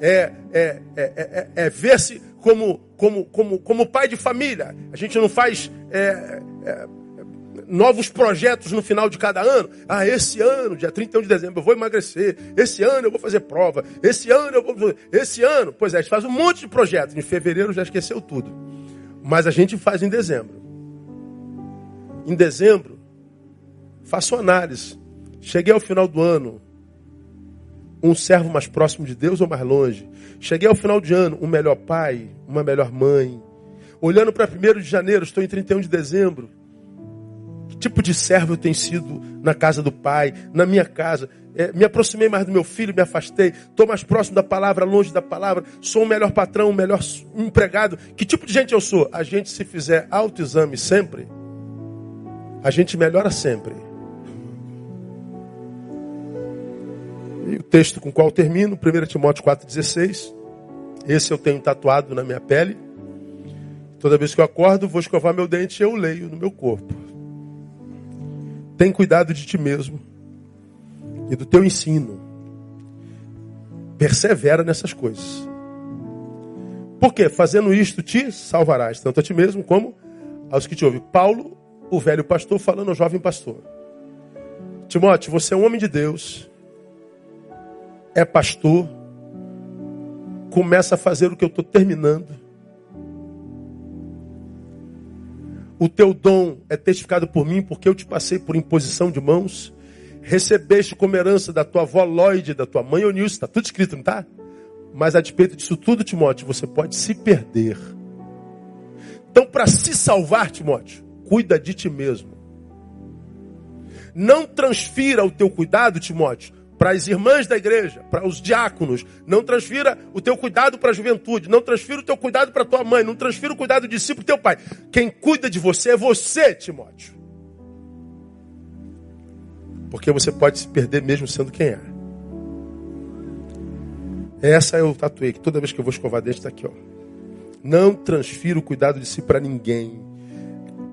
É, é, é, é, é ver-se como, como, como, como pai de família. A gente não faz é, é, novos projetos no final de cada ano. Ah, esse ano, dia 31 de dezembro, eu vou emagrecer. Esse ano eu vou fazer prova. Esse ano eu vou. Esse ano. Pois é, a gente faz um monte de projetos. Em fevereiro já esqueceu tudo. Mas a gente faz em dezembro. Em dezembro, faço análise. Cheguei ao final do ano, um servo mais próximo de Deus ou mais longe? Cheguei ao final de ano, um melhor pai, uma melhor mãe. Olhando para 1 de janeiro, estou em 31 de dezembro tipo de servo eu tenho sido na casa do Pai, na minha casa. É, me aproximei mais do meu filho, me afastei. Estou mais próximo da palavra, longe da palavra. Sou um melhor patrão, um melhor empregado. Que tipo de gente eu sou? A gente, se fizer autoexame sempre, a gente melhora sempre. O texto com o qual termino, 1 Timóteo 4,16. Esse eu tenho tatuado na minha pele. Toda vez que eu acordo, vou escovar meu dente e eu leio no meu corpo. Tem cuidado de ti mesmo e do teu ensino. Persevera nessas coisas. Porque fazendo isto te salvarás, tanto a ti mesmo como aos que te ouvem. Paulo, o velho pastor, falando ao jovem pastor. Timóteo, você é um homem de Deus, é pastor, começa a fazer o que eu estou terminando. O teu dom é testificado por mim, porque eu te passei por imposição de mãos. Recebeste como herança da tua avó Lloyd, da tua mãe Onilson. Está tudo escrito, não está? Mas a despeito disso tudo, Timóteo, você pode se perder. Então, para se salvar, Timóteo, cuida de ti mesmo. Não transfira o teu cuidado, Timóteo, para as irmãs da igreja, para os diáconos. Não transfira o teu cuidado para a juventude. Não transfira o teu cuidado para tua mãe. Não transfira o cuidado de si para o teu pai. Quem cuida de você é você, Timóteo. Porque você pode se perder mesmo sendo quem é. Essa eu tatuei, que toda vez que eu vou escovar dente está aqui, ó. Não transfira o cuidado de si para ninguém.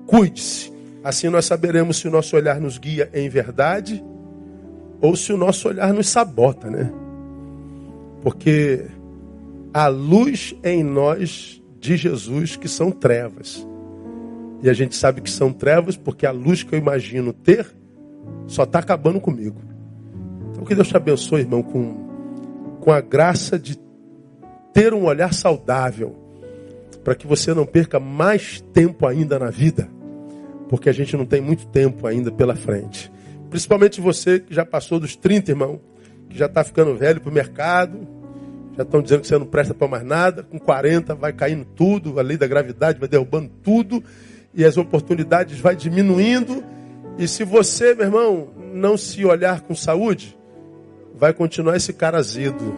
Cuide-se. Assim nós saberemos se o nosso olhar nos guia em verdade ou se o nosso olhar nos sabota, né? Porque a luz em nós de Jesus que são trevas. E a gente sabe que são trevas porque a luz que eu imagino ter só está acabando comigo. Então que Deus te abençoe, irmão, com, com a graça de ter um olhar saudável, para que você não perca mais tempo ainda na vida, porque a gente não tem muito tempo ainda pela frente. Principalmente você que já passou dos 30, irmão, que já está ficando velho para o mercado, já estão dizendo que você não presta para mais nada, com 40 vai caindo tudo, a lei da gravidade vai derrubando tudo, e as oportunidades vai diminuindo. E se você, meu irmão, não se olhar com saúde, vai continuar esse cara azedo,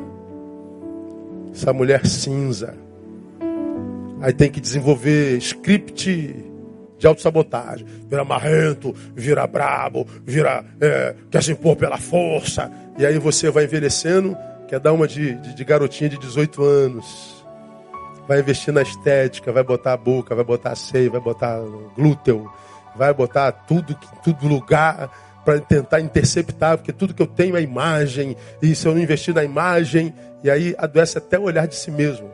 essa mulher cinza. Aí tem que desenvolver script de autossabotagem. Vira marrento, vira brabo, vira. É, quer se impor pela força. E aí você vai envelhecendo, quer dar uma de, de, de garotinha de 18 anos. Vai investir na estética, vai botar a boca, vai botar seio, vai botar glúteo, vai botar tudo, tudo lugar para tentar interceptar, porque tudo que eu tenho é imagem, e se eu não investir na imagem, e aí adoece até o olhar de si mesmo.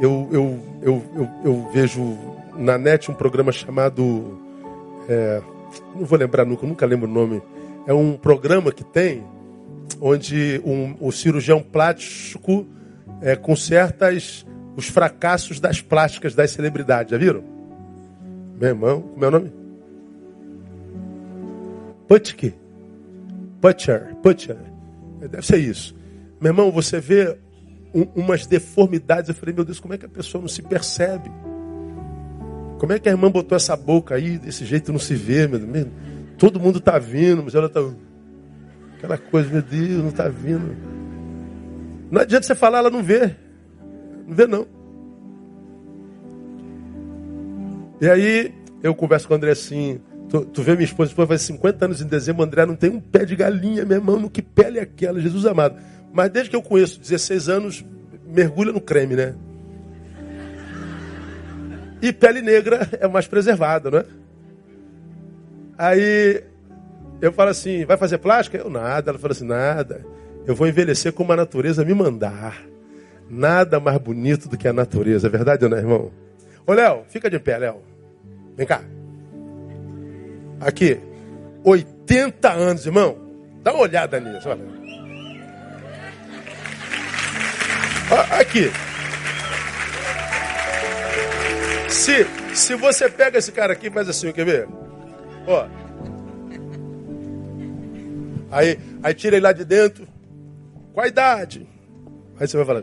Eu, eu, eu, eu, eu vejo na net um programa chamado. É, não vou lembrar nunca, nunca lembro o nome. É um programa que tem onde um, o cirurgião plástico é, conserta os fracassos das plásticas das celebridades. Já viram? Meu irmão, como é o nome? Putke. Butcher. Butcher. Deve ser isso. Meu irmão, você vê um, umas deformidades. Eu falei, meu Deus, como é que a pessoa não se percebe? Como é que a irmã botou essa boca aí, desse jeito não se vê, meu Deus? Todo mundo está vindo, mas ela está. Aquela coisa, meu Deus, não está vindo. Não adianta você falar, ela não vê. Não vê, não. E aí, eu converso com o André assim, Tu, tu vê minha esposa, depois faz 50 anos em dezembro, André não tem um pé de galinha, minha irmão, no que pele é aquela, Jesus amado. Mas desde que eu conheço, 16 anos, mergulha no creme, né? E pele negra é mais preservada, não é? Aí eu falo assim, vai fazer plástica? Eu nada. Ela fala assim, nada. Eu vou envelhecer como a natureza me mandar. Nada mais bonito do que a natureza, é verdade ou não, irmão? Ô, Léo, fica de pé, Léo. Vem cá. Aqui, 80 anos, irmão. Dá uma olhada nisso, olha. Aqui. Se, se você pega esse cara aqui e faz assim, quer ver? Ó. Aí, aí tira ele lá de dentro. Qual a idade? Aí você vai falar,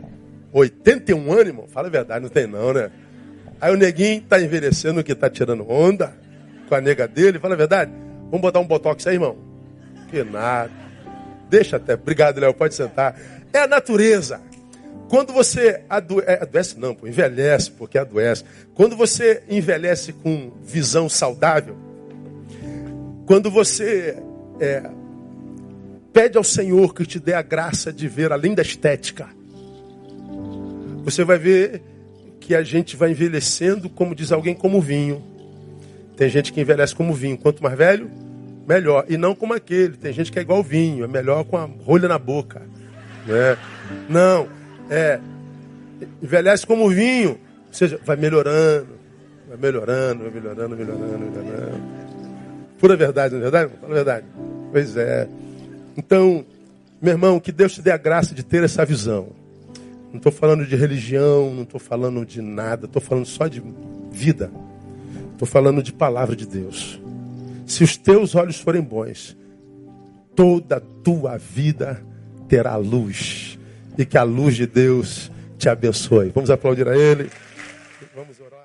81 anos, irmão? Fala a verdade, não tem não, né? Aí o neguinho tá envelhecendo que tá tirando onda com a nega dele. Fala a verdade. Vamos botar um botox aí, irmão? Que nada. Deixa até. Obrigado, Léo. Pode sentar. É a natureza. Quando você adoece, é, adoece não, pô, envelhece, porque adoece. Quando você envelhece com visão saudável, quando você é, pede ao Senhor que te dê a graça de ver além da estética, você vai ver que a gente vai envelhecendo, como diz alguém, como vinho. Tem gente que envelhece como vinho. Quanto mais velho, melhor. E não como aquele. Tem gente que é igual vinho, é melhor com a rolha na boca. Né? Não, é. Envelhece como vinho. Ou seja, vai melhorando, vai melhorando, vai melhorando, melhorando, melhorando. Pura verdade, não é verdade? Fala a verdade. Pois é. Então, meu irmão, que Deus te dê a graça de ter essa visão. Não estou falando de religião, não estou falando de nada, estou falando só de vida. Estou falando de palavra de Deus. Se os teus olhos forem bons, toda a tua vida terá luz. E que a luz de Deus te abençoe. Vamos aplaudir a Ele. Vamos orar.